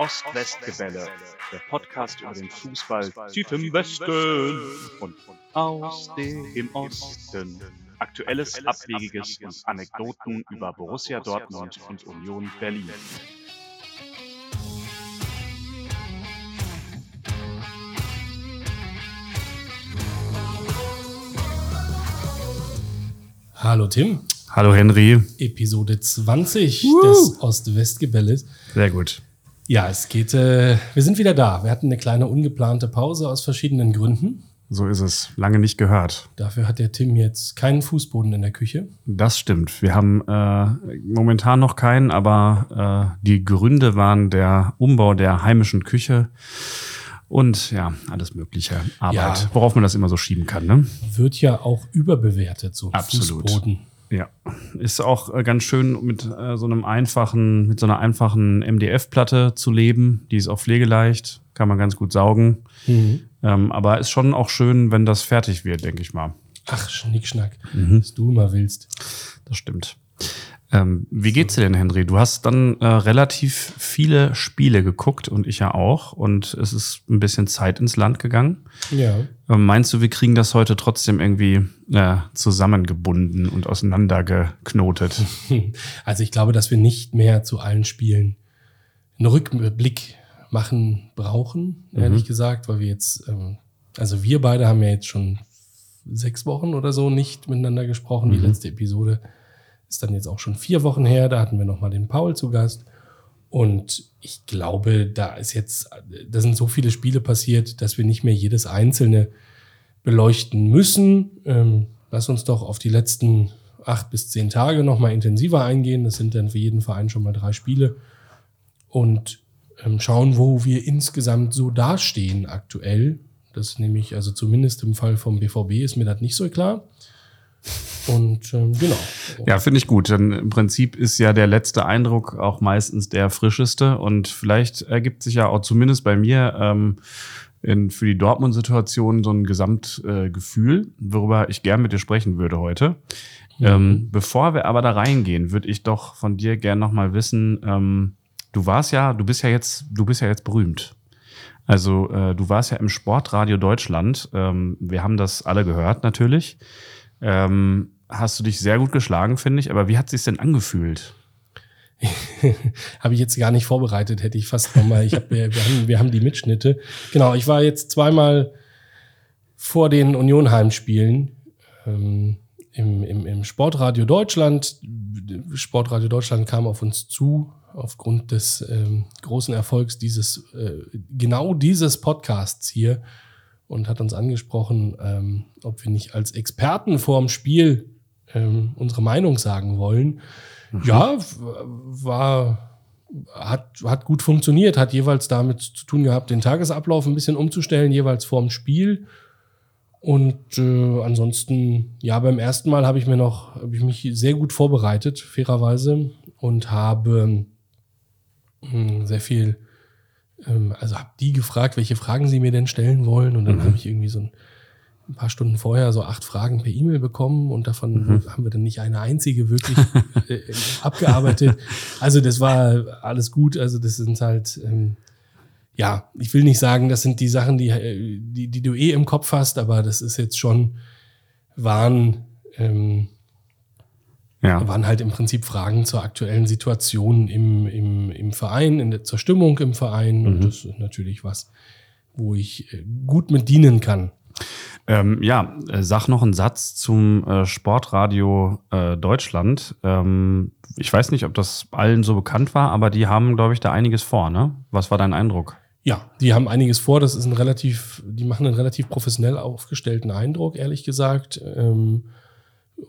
Ost-West-Gebälle, der Podcast über den Fußball tief im Westen und aus dem Osten. Aktuelles, Abwegiges und Anekdoten über Borussia Dortmund und Union Berlin. Hallo Tim. Hallo Henry. Episode 20 uh. des Ost-West-Gebälles. Sehr gut. Ja, es geht, äh, wir sind wieder da. Wir hatten eine kleine ungeplante Pause aus verschiedenen Gründen. So ist es. Lange nicht gehört. Dafür hat der Tim jetzt keinen Fußboden in der Küche. Das stimmt. Wir haben äh, momentan noch keinen, aber äh, die Gründe waren der Umbau der heimischen Küche und ja, alles mögliche Arbeit, ja. worauf man das immer so schieben kann. Ne? Wird ja auch überbewertet, so Absolut. Fußboden. Ja, ist auch äh, ganz schön mit äh, so einem einfachen, mit so einer einfachen MDF-Platte zu leben. Die ist auch pflegeleicht, kann man ganz gut saugen. Mhm. Ähm, aber ist schon auch schön, wenn das fertig wird, denke ich mal. Ach, Schnickschnack, mhm. was du immer willst. Das stimmt. Ähm, wie geht's dir denn, Henry? Du hast dann äh, relativ viele Spiele geguckt und ich ja auch. Und es ist ein bisschen Zeit ins Land gegangen. Ja. Ähm, meinst du, wir kriegen das heute trotzdem irgendwie äh, zusammengebunden und auseinandergeknotet? Also ich glaube, dass wir nicht mehr zu allen Spielen einen Rückblick machen brauchen, ehrlich mhm. gesagt, weil wir jetzt, ähm, also wir beide haben ja jetzt schon sechs Wochen oder so nicht miteinander gesprochen. Mhm. Die letzte Episode ist dann jetzt auch schon vier Wochen her. Da hatten wir nochmal den Paul zu Gast. Und ich glaube, da ist jetzt, da sind so viele Spiele passiert, dass wir nicht mehr jedes einzelne beleuchten müssen. Ähm, lass uns doch auf die letzten acht bis zehn Tage nochmal intensiver eingehen. Das sind dann für jeden Verein schon mal drei Spiele. Und ähm, schauen, wo wir insgesamt so dastehen aktuell. Das ist nämlich, also zumindest im Fall vom BVB ist mir das nicht so klar. Und ähm, genau. Ja, finde ich gut. Denn im Prinzip ist ja der letzte Eindruck auch meistens der frischeste. Und vielleicht ergibt sich ja auch zumindest bei mir ähm, in, für die Dortmund-Situation so ein Gesamtgefühl, äh, worüber ich gern mit dir sprechen würde heute. Mhm. Ähm, bevor wir aber da reingehen, würde ich doch von dir gern nochmal wissen, ähm, du warst ja, du bist ja jetzt, du bist ja jetzt berühmt. Also äh, du warst ja im Sportradio Deutschland. Ähm, wir haben das alle gehört natürlich. Ähm, hast du dich sehr gut geschlagen, finde ich. Aber wie hat es sich denn angefühlt? habe ich jetzt gar nicht vorbereitet, hätte ich fast nochmal. Ich hab, wir, wir, haben, wir haben die Mitschnitte. Genau, ich war jetzt zweimal vor den Union-Heimspielen ähm, im, im, im Sportradio Deutschland. Sportradio Deutschland kam auf uns zu aufgrund des ähm, großen Erfolgs dieses äh, genau dieses Podcasts hier und hat uns angesprochen, ähm, ob wir nicht als Experten vorm Spiel ähm, unsere Meinung sagen wollen. Mhm. Ja, war, hat, hat gut funktioniert, hat jeweils damit zu tun gehabt, den Tagesablauf ein bisschen umzustellen, jeweils vorm Spiel. Und äh, ansonsten, ja, beim ersten Mal habe ich mir noch, habe ich mich sehr gut vorbereitet, fairerweise, und habe mh, hm, sehr viel ähm, also habe die gefragt, welche Fragen sie mir denn stellen wollen. Und dann mhm. habe ich irgendwie so ein, ein, paar Stunden vorher so acht Fragen per E-Mail bekommen und davon mhm. haben wir dann nicht eine einzige wirklich äh, abgearbeitet. Also das war alles gut. Also das sind halt, ähm, ja, ich will nicht sagen, das sind die Sachen, die, äh, die, die du eh im Kopf hast, aber das ist jetzt schon, waren ähm, ja. waren halt im Prinzip Fragen zur aktuellen Situation im, im, im Verein, in der, zur Stimmung im Verein. Mhm. Und das ist natürlich was, wo ich äh, gut mit dienen kann. Ähm, ja, äh, sag noch einen Satz zum äh, Sportradio äh, Deutschland. Ähm, ich weiß nicht, ob das allen so bekannt war, aber die haben, glaube ich, da einiges vor, ne? Was war dein Eindruck? Ja, die haben einiges vor. Das ist ein relativ, die machen einen relativ professionell aufgestellten Eindruck, ehrlich gesagt. Ähm,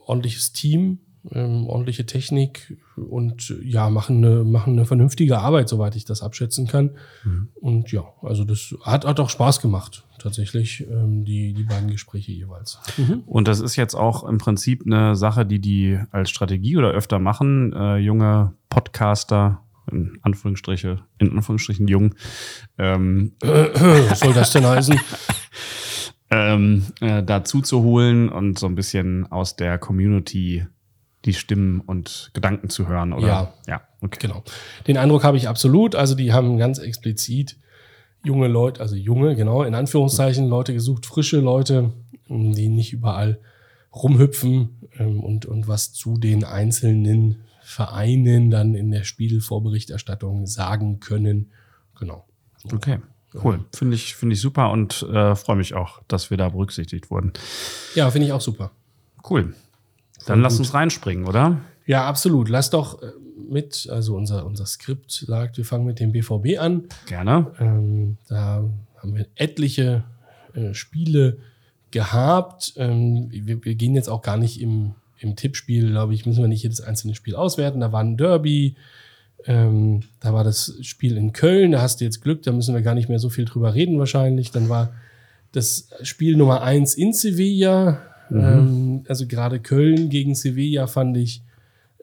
ordentliches Team, ähm, ordentliche Technik und ja, machen eine, machen eine vernünftige Arbeit, soweit ich das abschätzen kann. Mhm. Und ja, also das hat, hat auch Spaß gemacht, tatsächlich, ähm, die, die beiden Gespräche jeweils. Mhm. Und das ist jetzt auch im Prinzip eine Sache, die die als Strategie oder öfter machen, äh, junge Podcaster, in Anführungsstriche, in Anführungsstrichen jung. Ähm, Was soll das denn heißen? ähm, äh, dazu zu holen und so ein bisschen aus der Community die Stimmen und Gedanken zu hören, oder? Ja, ja. okay. Genau. Den Eindruck habe ich absolut. Also die haben ganz explizit junge Leute, also junge, genau, in Anführungszeichen Leute gesucht, frische Leute, die nicht überall rumhüpfen ähm, und, und was zu den einzelnen Vereinen dann in der Spielvorberichterstattung sagen können. Genau. Okay. Cool. Finde ich, finde ich super und äh, freue mich auch, dass wir da berücksichtigt wurden. Ja, finde ich auch super. Cool. Dann lass uns reinspringen, oder? Ja, absolut. Lass doch äh, mit, also unser, unser Skript sagt, wir fangen mit dem BVB an. Gerne. Ähm, da haben wir etliche äh, Spiele gehabt. Ähm, wir, wir gehen jetzt auch gar nicht im, im Tippspiel, glaube ich, müssen wir nicht jedes einzelne Spiel auswerten. Da war ein Derby, ähm, da war das Spiel in Köln, da hast du jetzt Glück, da müssen wir gar nicht mehr so viel drüber reden wahrscheinlich. Dann war das Spiel Nummer eins in Sevilla. Ähm, also gerade Köln gegen Sevilla fand ich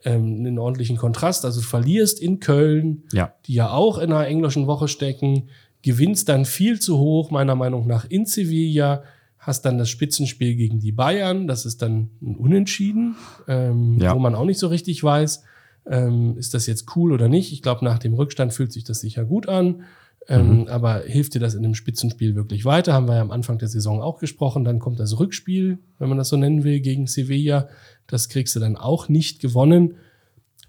ähm, einen ordentlichen Kontrast. Also du verlierst in Köln, Ja. die ja auch in einer englischen Woche stecken, gewinnst dann viel zu hoch, meiner Meinung nach, in Sevilla, hast dann das Spitzenspiel gegen die Bayern, das ist dann ein Unentschieden, ähm, Ja. wo man auch nicht so richtig weiß, ähm, ist das jetzt cool oder nicht. Ich glaube, nach dem Rückstand fühlt sich das sicher gut an. Ähm, Aber hilft dir das in einem Spitzenspiel wirklich weiter? Haben wir ja am Anfang der Saison auch gesprochen. Dann kommt das Rückspiel, wenn man das so nennen will, gegen Sevilla. Das kriegst du dann auch nicht gewonnen.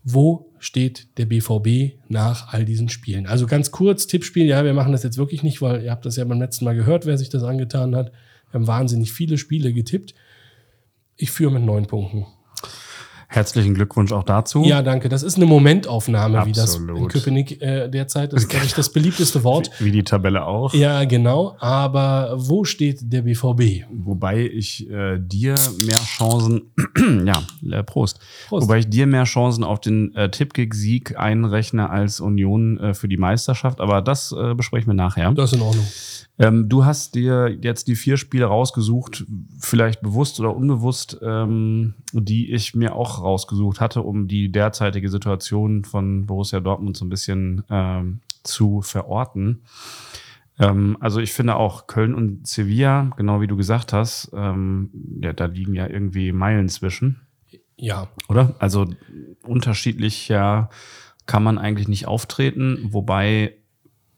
Wo steht der BVB nach all diesen Spielen? Also ganz kurz, Tippspiel, ja, wir machen das jetzt wirklich nicht, weil ihr habt das ja beim letzten Mal gehört, wer sich das angetan hat. Wir haben wahnsinnig viele Spiele getippt. Ich führe mit neun Punkten. Herzlichen Glückwunsch auch dazu. Ja, danke. Das ist eine Momentaufnahme, wie das in Absolut. Köpenick äh, derzeit ist, glaube ich, das beliebteste Wort. Wie die Tabelle auch. Ja, genau. Aber wo steht der BVB? Wobei ich äh, dir mehr Chancen, ja, äh, Prost. Prost. Wobei ich dir mehr Chancen auf den äh, Tippkick-Sieg einrechne als Union äh, für die Meisterschaft. Aber das äh, besprechen wir nachher. Das ist in Ordnung. Ähm, du hast dir jetzt die vier Spiele rausgesucht, vielleicht bewusst oder unbewusst, ähm, die ich mir auch rausgesucht hatte, um die derzeitige Situation von Borussia Dortmund so ein bisschen ähm, zu verorten. Ähm, also ich finde auch Köln und Sevilla, genau wie du gesagt hast, ähm, ja, da liegen ja irgendwie Meilen zwischen Ja, oder? Also unterschiedlich ja kann man eigentlich nicht auftreten, wobei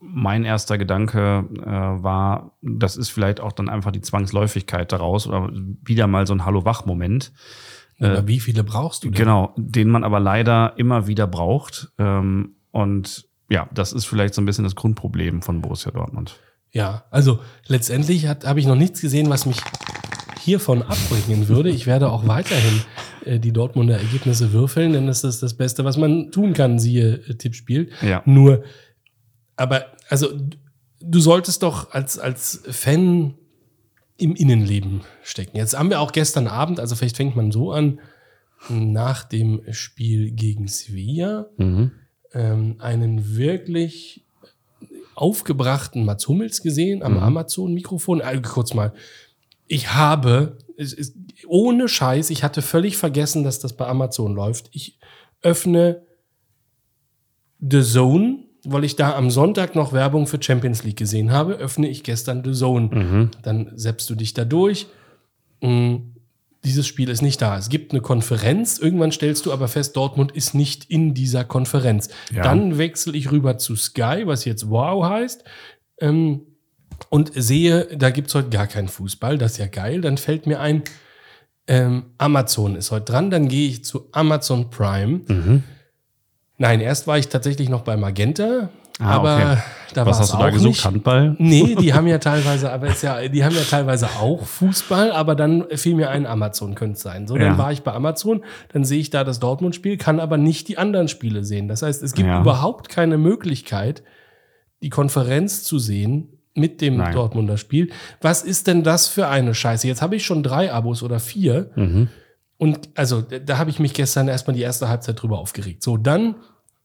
mein erster Gedanke äh, war, das ist vielleicht auch dann einfach die Zwangsläufigkeit daraus oder wieder mal so ein Hallo-Wach-Moment. Aber wie viele brauchst du denn? Genau, den man aber leider immer wieder braucht. Ähm, und ja, das ist vielleicht so ein bisschen das Grundproblem von Borussia Dortmund. Ja, also letztendlich habe ich noch nichts gesehen, was mich hiervon abbringen würde. Ich werde auch weiterhin äh, die Dortmunder Ergebnisse würfeln, denn das ist das Beste, was man tun kann, siehe äh, Tippspiel. Ja. Nur, aber also du solltest doch als, als Fan im Innenleben stecken. Jetzt haben wir auch gestern Abend, also vielleicht fängt man so an, nach dem Spiel gegen Sevilla, Mhm. ähm, einen wirklich aufgebrachten Mats Hummels gesehen am Amazon-Mikrofon. Äh, kurz mal, ich habe, es ist, ohne Scheiß, ich hatte völlig vergessen, dass das bei Amazon läuft. Ich öffne The Zone, weil ich da am Sonntag noch Werbung für Champions League gesehen habe, öffne ich gestern The Zone. Dann seppst du dich da durch. Mm, Dieses Spiel ist nicht da. Es gibt eine Konferenz. Irgendwann stellst du aber fest, Dortmund ist nicht in dieser Konferenz. Ja. Dann wechsle ich rüber zu Sky, was jetzt Wow heißt. Ähm, und sehe, da gibt es heute gar keinen Fußball. Das ist ja geil. Dann fällt mir ein, ähm, Amazon ist heute dran. Dann gehe ich zu Amazon Prime. Mhm. Nein, erst war ich tatsächlich noch bei Magenta. Ah, aber okay. da Was war hast du da auch gesucht? nicht. Handball? Nee, die haben ja teilweise, aber ist ja, die haben ja teilweise auch Fußball, aber dann fiel mir ein, Amazon könnte es sein. So, dann Ja. war ich bei Amazon, dann sehe ich da das Dortmund-Spiel, kann aber nicht die anderen Spiele sehen. Das heißt, es gibt Ja. überhaupt keine Möglichkeit, die Konferenz zu sehen mit dem Nein. Dortmunder Spiel. Was ist denn das für eine Scheiße? Jetzt habe ich schon drei Abos oder vier. Mhm. Und also, da da habe ich mich gestern erstmal die erste Halbzeit drüber aufgeregt. So, dann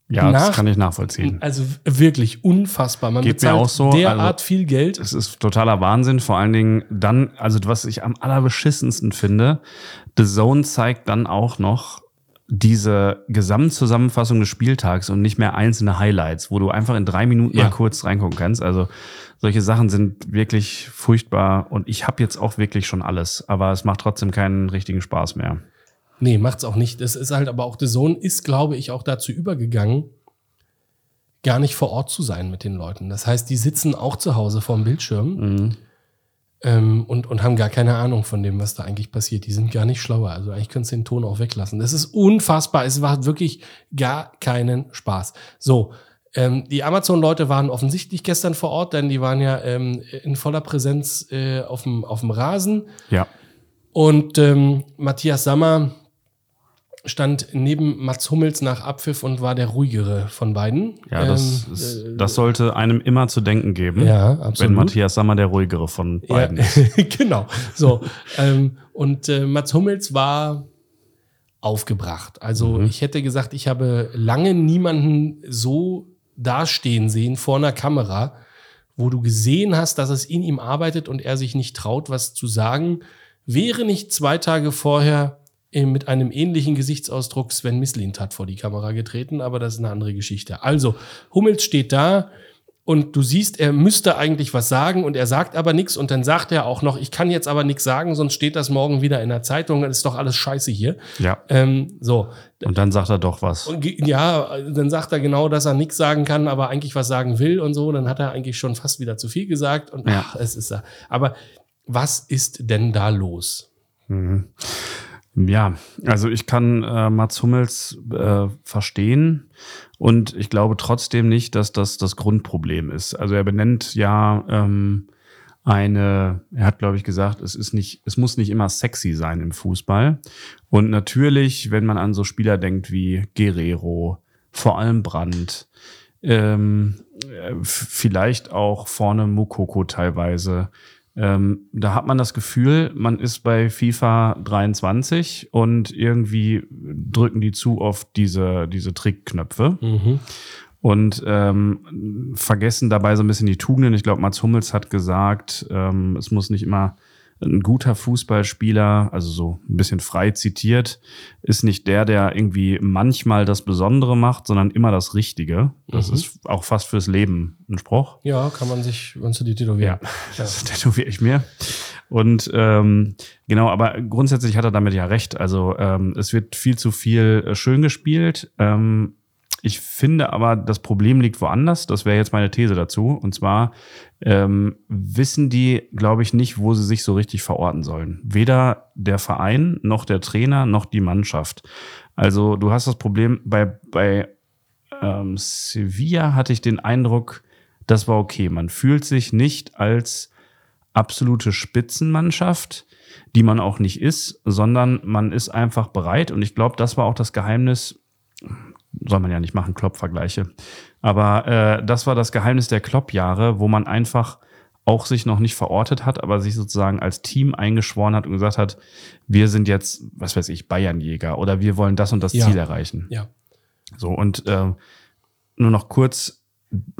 Ja, Nach- das kann ich nachvollziehen. also wirklich unfassbar. Man Geht mir bezahlt auch so, derart also- viel Geld. Es ist totaler Wahnsinn, vor allen Dingen dann, also was ich am allerbeschissensten finde, The Zone zeigt dann auch noch diese Gesamtzusammenfassung des Spieltags und nicht mehr einzelne Highlights, wo du einfach in drei Minuten Ja. mal kurz reingucken kannst. Also solche Sachen sind wirklich furchtbar und ich habe jetzt auch wirklich schon alles, aber es macht trotzdem keinen richtigen Spaß mehr. Nee, macht's auch nicht. Das ist halt aber auch The Zone ist, glaube ich, auch dazu übergegangen, gar nicht vor Ort zu sein mit den Leuten. Das heißt, die sitzen auch zu Hause vorm Bildschirm Mhm. ähm, und, und haben gar keine Ahnung von dem, was da eigentlich passiert. Die sind gar nicht schlauer. Also eigentlich könntest du den Ton auch weglassen. Das ist unfassbar. Es macht wirklich gar keinen Spaß. So. Ähm, die Amazon-Leute waren offensichtlich gestern vor Ort, denn die waren ja ähm, in voller Präsenz äh, auf dem auf dem Rasen. Ja. Und ähm, Matthias Sammer stand neben Mats Hummels nach Abpfiff und war der ruhigere von beiden. Ja, das, Ähm, ist, äh, das sollte einem immer zu denken geben. ja, Wenn absolut. Matthias Sammer der ruhigere von beiden Ja, ist. genau. So. ähm, und äh, Mats Hummels war aufgebracht. Also Mhm. ich hätte gesagt, ich habe lange niemanden so dastehen sehen vor einer Kamera, wo du gesehen hast, dass es in ihm arbeitet und er sich nicht traut, was zu sagen. Wäre nicht zwei Tage vorher mit einem ähnlichen Gesichtsausdruck Sven Mislintat vor die Kamera getreten, aber das ist eine andere Geschichte. Also, Hummels steht da und du siehst, er müsste eigentlich was sagen und er sagt aber nichts und dann sagt er auch noch, ich kann jetzt aber nichts sagen, sonst steht das morgen wieder in der Zeitung, dann ist doch alles scheiße hier. Ja. Ähm, so. Und dann sagt er doch was. Und ja, dann sagt er genau, dass er nichts sagen kann, aber eigentlich was sagen will und so. Dann hat er eigentlich schon fast wieder zu viel gesagt und Ja. ach, es ist da. Aber was ist denn da los? Mhm. Ja, also ich kann äh, Mats Hummels äh, verstehen und ich glaube trotzdem nicht, dass das das Grundproblem ist. Also er benennt ja ähm, eine, er hat glaube ich gesagt, es ist nicht, es muss nicht immer sexy sein im Fußball. Und natürlich, wenn man an so Spieler denkt wie Guerrero, vor allem Brandt, ähm, äh, vielleicht auch vorne Mukoko teilweise. Ähm, da hat man das Gefühl, man ist bei FIFA 23 und irgendwie drücken die zu oft diese, diese Trickknöpfe Mhm. und ähm, vergessen dabei so ein bisschen die Tugenden. Ich glaube, Mats Hummels hat gesagt, ähm, es muss nicht immer ein guter Fußballspieler, also so ein bisschen frei zitiert, ist nicht der, der irgendwie manchmal das Besondere macht, sondern immer das Richtige. Das Mhm. ist auch fast fürs Leben ein Spruch. Ja, kann man sich, wenn du die tätowieren. Ja, das tätowiere ich mir. Und ähm, genau, aber grundsätzlich hat er damit ja recht. Also ähm, es wird viel zu viel äh, schön gespielt. Ähm, ich finde aber, das Problem liegt woanders. Das wäre jetzt meine These dazu. Und zwar ähm, wissen die, glaube ich, nicht, wo sie sich so richtig verorten sollen. Weder der Verein, noch der Trainer, noch die Mannschaft. Also du hast das Problem bei, bei ähm, Sevilla hatte ich den Eindruck, das war okay. Man fühlt sich nicht als absolute Spitzenmannschaft, die man auch nicht ist, sondern man ist einfach bereit. Und ich glaube, das war auch das Geheimnis, soll man ja nicht machen, Klopp-Vergleiche. Aber äh, das war das Geheimnis der Klopp-Jahre, wo man einfach auch sich noch nicht verortet hat, aber sich sozusagen als Team eingeschworen hat und gesagt hat, wir sind jetzt, was weiß ich, Bayernjäger oder wir wollen das und das Ja. Ziel erreichen. Ja. So, und äh, nur noch kurz,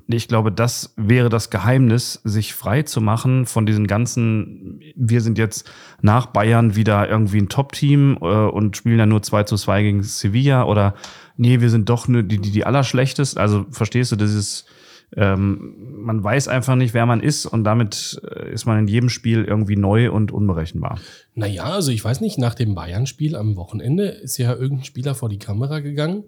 ich glaube, das wäre das Geheimnis, sich frei zu machen von diesen ganzen, wir sind jetzt nach Bayern wieder irgendwie ein Top-Team äh, und spielen dann nur 2 zu 2 gegen Sevilla oder nee, wir sind doch nur die, die, die Allerschlechtest. Also verstehst du, dieses, ähm, man weiß einfach nicht, wer man ist und damit äh, ist man in jedem Spiel irgendwie neu und unberechenbar. Naja, also ich weiß nicht, nach dem Bayern-Spiel am Wochenende ist ja irgendein Spieler vor die Kamera gegangen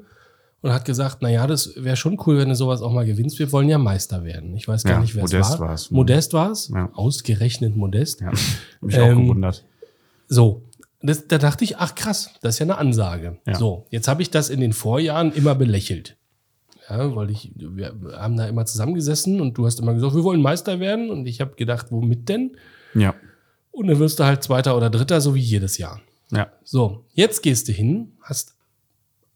und hat gesagt, naja, das wäre schon cool, wenn du sowas auch mal gewinnst. Wir wollen ja Meister werden. Ich weiß gar Ja, nicht, wer es Modest war. war's. Modest war es. Ja. Ausgerechnet Modest. Ja, mich auch Ähm, gewundert. So, das, da dachte ich, ach krass, das ist ja eine Ansage. Ja. So, jetzt habe ich das in den Vorjahren immer belächelt. Ja, weil ich, wir haben da immer zusammengesessen und du hast immer gesagt, wir wollen Meister werden. Und ich habe gedacht, womit denn? Ja, Und dann wirst du halt Zweiter oder Dritter, so wie jedes Jahr. ja, So, jetzt gehst du hin, hast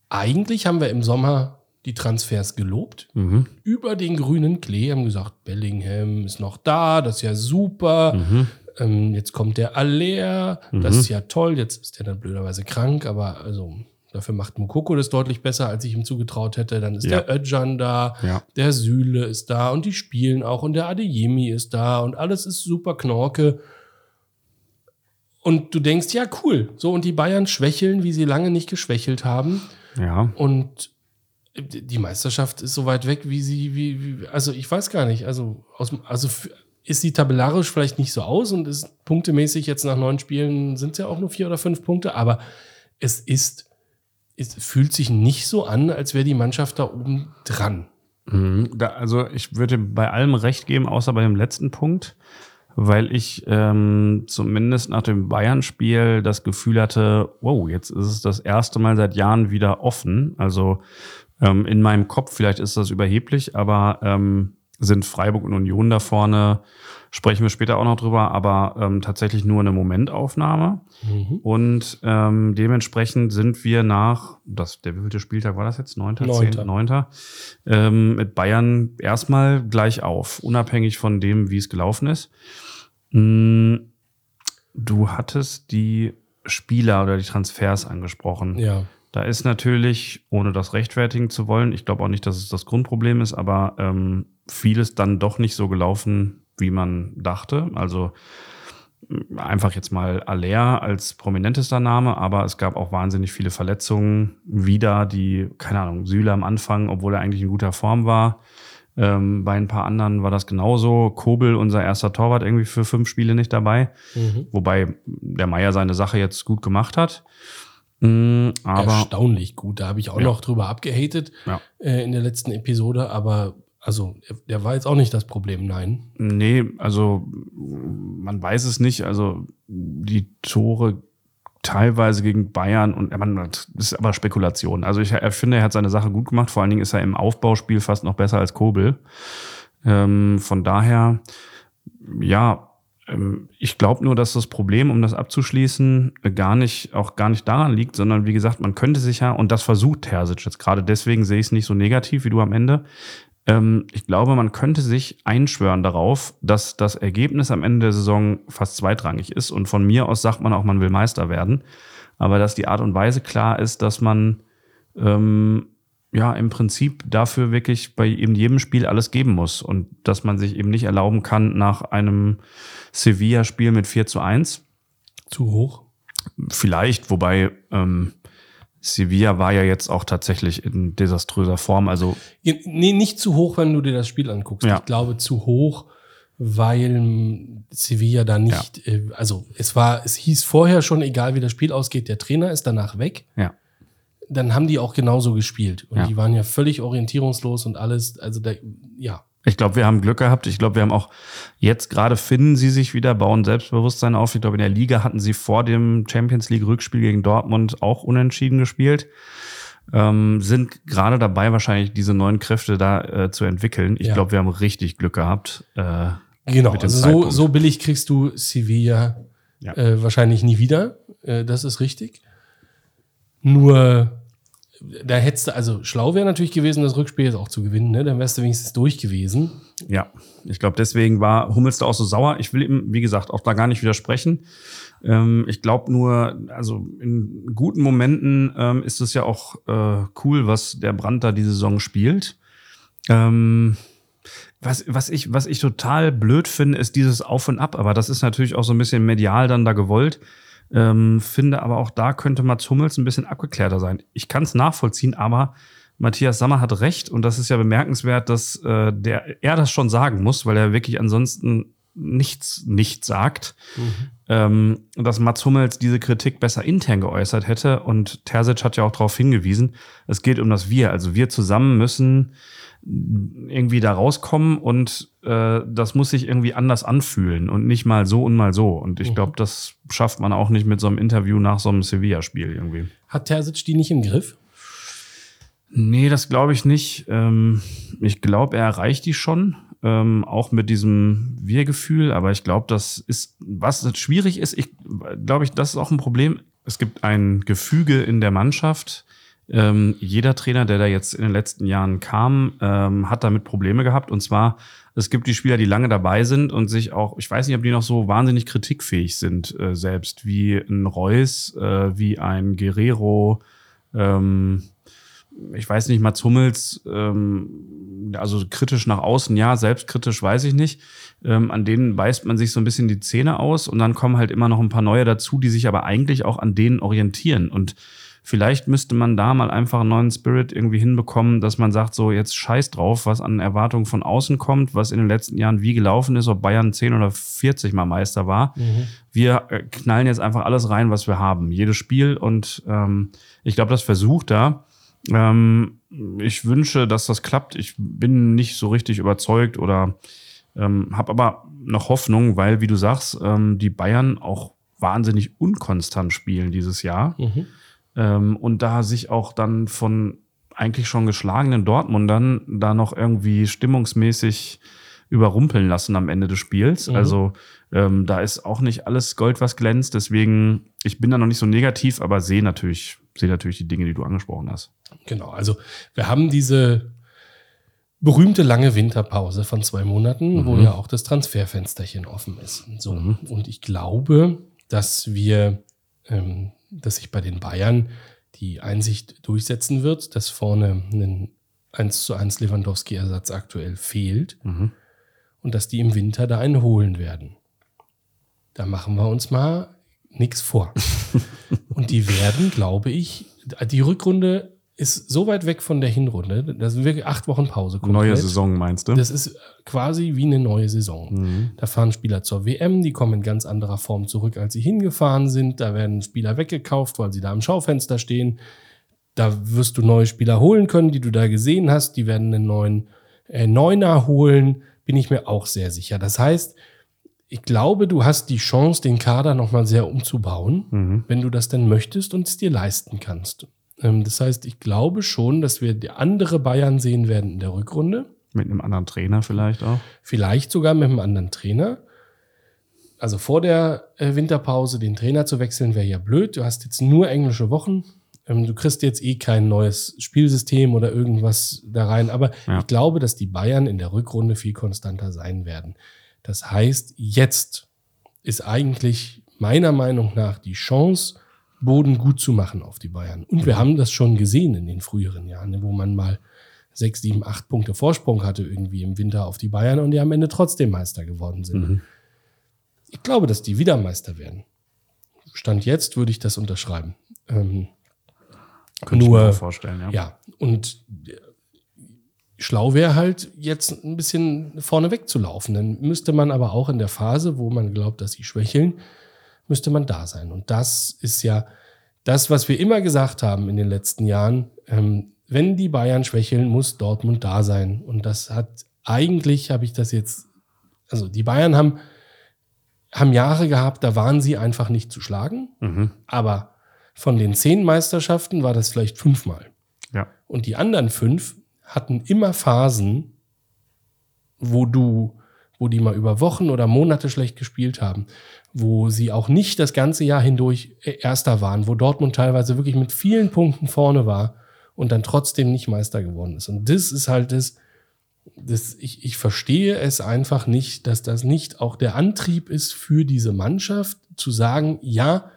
eigentlich haben wir im Sommer die Transfers gelobt. mhm. Über den grünen Klee haben gesagt, Bellingham ist noch da, das ist ja super. Mhm. Ähm, jetzt kommt der Aller, das Mhm. ist ja toll. Jetzt ist der dann blöderweise krank, aber also dafür macht Mukoko das deutlich besser, als ich ihm zugetraut hätte. Dann ist Ja. der Özcan da, ja. der Süle ist da und die spielen auch und der Adeyemi ist da und alles ist super Knorke. Und du denkst, ja, cool. So, und die Bayern schwächeln, wie sie lange nicht geschwächelt haben. Ja, Und die Meisterschaft ist so weit weg, wie sie, wie, wie also ich weiß gar nicht. Also, aus, also ist sie tabellarisch vielleicht nicht so aus und ist punktemäßig jetzt nach neun Spielen sind es ja auch nur vier oder fünf Punkte, aber es ist, es fühlt sich nicht so an, als wäre die Mannschaft da oben dran. Mhm, da, also ich würde bei allem recht geben, außer bei dem letzten Punkt, weil ich ähm, zumindest nach dem Bayern-Spiel das Gefühl hatte, wow, jetzt ist es das erste Mal seit Jahren wieder offen. Also ähm, in meinem Kopf, vielleicht ist das überheblich, aber ähm, sind Freiburg und Union da vorne Sprechen wir später auch noch drüber, aber ähm, tatsächlich nur eine Momentaufnahme. Mhm. Und ähm, dementsprechend sind wir nach, das, der wievielte Spieltag war das jetzt? Neunter? Neunter. Neunter ähm, mit Bayern erstmal gleich auf, unabhängig von dem, wie es gelaufen ist. Mhm. Du hattest die Spieler oder die Transfers angesprochen. Ja. Da ist natürlich, ohne das rechtfertigen zu wollen, ich glaube auch nicht, dass es das Grundproblem ist, aber ähm, vieles dann doch nicht so gelaufen, wie man dachte. Also einfach jetzt mal Aller als prominentester Name, aber es gab auch wahnsinnig viele Verletzungen wieder, die, keine Ahnung, Süle am Anfang, obwohl er eigentlich in guter Form war. Ähm, bei ein paar anderen war das genauso. Kobel, unser erster Torwart, irgendwie für fünf Spiele nicht dabei. Mhm. Wobei der Meier seine Sache jetzt gut gemacht hat. Mhm, aber Erstaunlich gut. Da habe ich auch ja. noch drüber abgehatet ja. äh, in der letzten Episode, aber also, der war jetzt auch nicht das Problem, nein. Nee, also man weiß es nicht. Also die Tore teilweise gegen Bayern und man, das ist aber Spekulation. Also ich finde, er hat seine Sache gut gemacht. Vor allen Dingen ist er im Aufbauspiel fast noch besser als Kobel. Ähm, von daher, ja, ich glaube nur, dass das Problem, um das abzuschließen, gar nicht, auch gar nicht daran liegt, sondern wie gesagt, man könnte sich ja, und das versucht Terzic jetzt gerade, deswegen sehe ich es nicht so negativ wie du am Ende, ähm, ich glaube, man könnte sich einschwören darauf, dass das Ergebnis am Ende der Saison fast zweitrangig ist. Und von mir aus sagt man auch, man will Meister werden. Aber dass die Art und Weise klar ist, dass man ähm, ja im Prinzip dafür wirklich bei eben jedem Spiel alles geben muss und dass man sich eben nicht erlauben kann nach einem Sevilla-Spiel mit 4 zu 1. Zu hoch? Vielleicht, wobei ähm, Sevilla war ja jetzt auch tatsächlich in desaströser Form. Also nee, nicht zu hoch, wenn du dir das Spiel anguckst. Ja. Ich glaube zu hoch, weil Sevilla da nicht, ja. äh, also es war, es hieß vorher schon, egal wie das Spiel ausgeht, der Trainer ist danach weg. Ja. Dann haben die auch genauso gespielt und ja. die waren ja völlig orientierungslos und alles. Also da, ja. Ich glaube, wir haben Glück gehabt. Ich glaube, wir haben auch jetzt gerade finden sie sich wieder, bauen Selbstbewusstsein auf. Ich glaube, in der Liga hatten sie vor dem Champions League Rückspiel gegen Dortmund auch unentschieden gespielt. Ähm, sind gerade dabei, wahrscheinlich diese neuen Kräfte da äh, zu entwickeln. Ich ja. glaube, wir haben richtig Glück gehabt. Äh, genau, also so, so billig kriegst du Sevilla ja. äh, wahrscheinlich nie wieder. Äh, das ist richtig. Nur da hättest du, also schlau wäre natürlich gewesen, das Rückspiel jetzt auch zu gewinnen, ne? Dann wärst du wenigstens durch gewesen. Ja, ich glaube, deswegen war Hummels da auch so sauer. Ich will ihm, wie gesagt, auch da gar nicht widersprechen. Ähm, ich glaube nur, also in guten Momenten ähm, ist es ja auch äh, cool, was der Brand da die Saison spielt. Ähm, was, was, ich, was ich total blöd finde, ist dieses Auf und Ab. Aber das ist natürlich auch so ein bisschen medial dann da gewollt. Ähm, finde aber auch da könnte Mats Hummels ein bisschen abgeklärter sein. Ich kann es nachvollziehen, aber Matthias Sammer hat recht und das ist ja bemerkenswert, dass äh, der, er das schon sagen muss, weil er wirklich ansonsten nichts nicht sagt. Mhm. Ähm, dass Mats Hummels diese Kritik besser intern geäußert hätte und Terzic hat ja auch darauf hingewiesen, es geht um das Wir. Also wir zusammen müssen irgendwie da rauskommen und äh, das muss sich irgendwie anders anfühlen und nicht mal so und mal so. Und ich mhm. glaube, das schafft man auch nicht mit so einem Interview nach so einem Sevilla-Spiel irgendwie. Hat Terzic die nicht im Griff? Nee, das glaube ich nicht. Ähm, ich glaube, er erreicht die schon, ähm, auch mit diesem Wir-Gefühl. Aber ich glaube, das ist, was schwierig ist, ich glaube, ich, das ist auch ein Problem. Es gibt ein Gefüge in der Mannschaft, ähm, jeder Trainer, der da jetzt in den letzten Jahren kam, ähm, hat damit Probleme gehabt. Und zwar, es gibt die Spieler, die lange dabei sind und sich auch, ich weiß nicht, ob die noch so wahnsinnig kritikfähig sind äh, selbst, wie ein Reus, äh, wie ein Guerrero, ähm, ich weiß nicht, Mats Hummels, ähm, also kritisch nach außen, ja, selbstkritisch weiß ich nicht. Ähm, an denen beißt man sich so ein bisschen die Zähne aus und dann kommen halt immer noch ein paar neue dazu, die sich aber eigentlich auch an denen orientieren. Und Vielleicht müsste man da mal einfach einen neuen Spirit irgendwie hinbekommen, dass man sagt, so jetzt scheiß drauf, was an Erwartungen von außen kommt, was in den letzten Jahren wie gelaufen ist, ob Bayern 10 oder 40 mal Meister war. Mhm. Wir äh, knallen jetzt einfach alles rein, was wir haben. Jedes Spiel und ähm, ich glaube, das versucht da. Ähm, ich wünsche, dass das klappt. Ich bin nicht so richtig überzeugt oder ähm, habe aber noch Hoffnung, weil, wie du sagst, ähm, die Bayern auch wahnsinnig unkonstant spielen dieses Jahr. Mhm. Ähm, und da sich auch dann von eigentlich schon geschlagenen Dortmundern da noch irgendwie stimmungsmäßig überrumpeln lassen am Ende des Spiels. Mhm. Also ähm, da ist auch nicht alles Gold, was glänzt. Deswegen, ich bin da noch nicht so negativ, aber sehe natürlich, sehe natürlich die Dinge, die du angesprochen hast. Genau, also wir haben diese berühmte lange Winterpause von zwei Monaten, wo Mhm. ja auch das Transferfensterchen offen ist. So. Mhm. Und ich glaube, dass wir, ähm, dass sich bei den Bayern die Einsicht durchsetzen wird, dass vorne ein 1 zu 1 Lewandowski-Ersatz aktuell fehlt Mhm. und dass die im Winter da einen holen werden. Da machen wir uns mal nichts vor. und die werden, glaube ich, die Rückrunde ist so weit weg von der Hinrunde, da sind wirklich acht Wochen Pause. Neue Saison meinst du? Das ist quasi wie eine neue Saison. Mhm. Da fahren Spieler zur WM, die kommen in ganz anderer Form zurück, als sie hingefahren sind. Da werden Spieler weggekauft, weil sie da im Schaufenster stehen. Da wirst du neue Spieler holen können, die du da gesehen hast. Die werden einen neuen äh, Neuner holen, bin ich mir auch sehr sicher. Das heißt, ich glaube, du hast die Chance, den Kader nochmal sehr umzubauen, Mhm. wenn du das denn möchtest und es dir leisten kannst. Ähm, das heißt, ich glaube schon, dass wir die andere Bayern sehen werden in der Rückrunde. Mit einem anderen Trainer vielleicht auch. Vielleicht sogar mit einem anderen Trainer. Also vor der äh, Winterpause den Trainer zu wechseln, wäre ja blöd. Du hast jetzt nur englische Wochen. Ähm, du kriegst jetzt eh kein neues Spielsystem oder irgendwas da rein. Aber Ja. ich glaube, dass die Bayern in der Rückrunde viel konstanter sein werden. Das heißt, jetzt ist eigentlich meiner Meinung nach die Chance, Boden gut zu machen auf die Bayern. Und wir haben das schon gesehen in den früheren Jahren, ne, wo man mal sechs, sieben, acht Punkte Vorsprung hatte irgendwie im Winter auf die Bayern und die am Ende trotzdem Meister geworden sind. Mhm. Ich glaube, dass die wieder Meister werden. Stand jetzt würde ich das unterschreiben. Ähm, Könnte ich Nur- mir auch vorstellen, ja. ja, und äh, schlau wäre halt jetzt ein bisschen vorne wegzulaufen. Dann müsste man aber auch in der Phase, wo man glaubt, dass sie schwächeln, müsste man da sein. Und das ist ja das, was wir immer gesagt haben in den letzten Jahren. Ähm, wenn die Bayern schwächeln, muss Dortmund da sein. Und das hat eigentlich, habe ich das jetzt, also die Bayern haben, haben Jahre gehabt, da waren sie einfach nicht zu schlagen. Mhm. Aber von den zehn Meisterschaften war das vielleicht fünfmal. Ja. Und die anderen fünf hatten immer Phasen, wo du, wo die mal über Wochen oder Monate schlecht gespielt haben, wo sie auch nicht das ganze Jahr hindurch äh, Erster waren, wo Dortmund teilweise wirklich mit vielen Punkten vorne war und dann trotzdem nicht Meister geworden ist. Und das ist halt das, das ich, ich verstehe es einfach nicht, dass das nicht auch der Antrieb ist für diese Mannschaft, zu sagen, ja,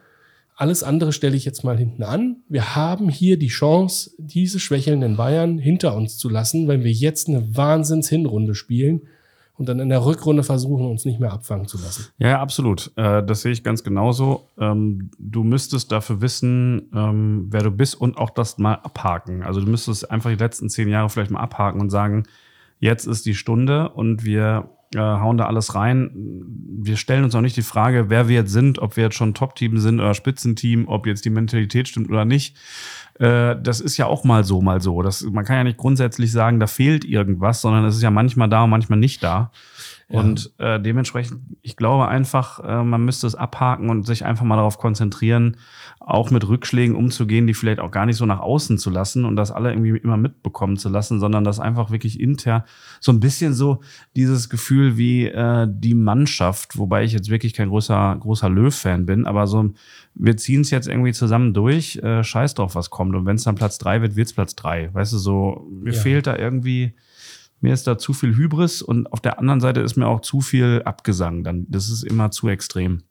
alles andere stelle ich jetzt mal hinten an. Wir haben hier die Chance, diese schwächelnden Bayern hinter uns zu lassen, wenn wir jetzt eine Wahnsinns-Hinrunde spielen und dann in der Rückrunde versuchen, uns nicht mehr abfangen zu lassen. Ja, absolut. Äh, das sehe ich ganz genauso. Ähm, du müsstest dafür wissen, ähm, wer du bist und auch das mal abhaken. Also du müsstest einfach die letzten zehn Jahre vielleicht mal abhaken und sagen, jetzt ist die Stunde und wir äh, hauen da alles rein. Wir stellen uns auch nicht die Frage, wer wir jetzt sind, ob wir jetzt schon Top-Team sind oder Spitzenteam, ob jetzt die Mentalität stimmt oder nicht. Äh, das ist ja auch mal so, mal so. Das, man kann ja nicht grundsätzlich sagen, da fehlt irgendwas, sondern es ist ja manchmal da und manchmal nicht da. Ja. Und äh, dementsprechend, ich glaube einfach, äh, man müsste es abhaken und sich einfach mal darauf konzentrieren, auch mit Rückschlägen umzugehen, die vielleicht auch gar nicht so nach außen zu lassen und das alle irgendwie immer mitbekommen zu lassen, sondern das einfach wirklich intern so ein bisschen so dieses Gefühl wie äh, die Mannschaft, wobei ich jetzt wirklich kein großer, großer Löw-Fan bin, aber so wir ziehen es jetzt irgendwie zusammen durch, äh, scheiß drauf, was kommt. Und wenn es dann Platz drei wird, wird's Platz drei. Weißt du, so, mir Ja. fehlt da irgendwie, mir ist da zu viel Hybris und auf der anderen Seite ist mir auch zu viel Abgesang. Dann, das ist immer zu extrem.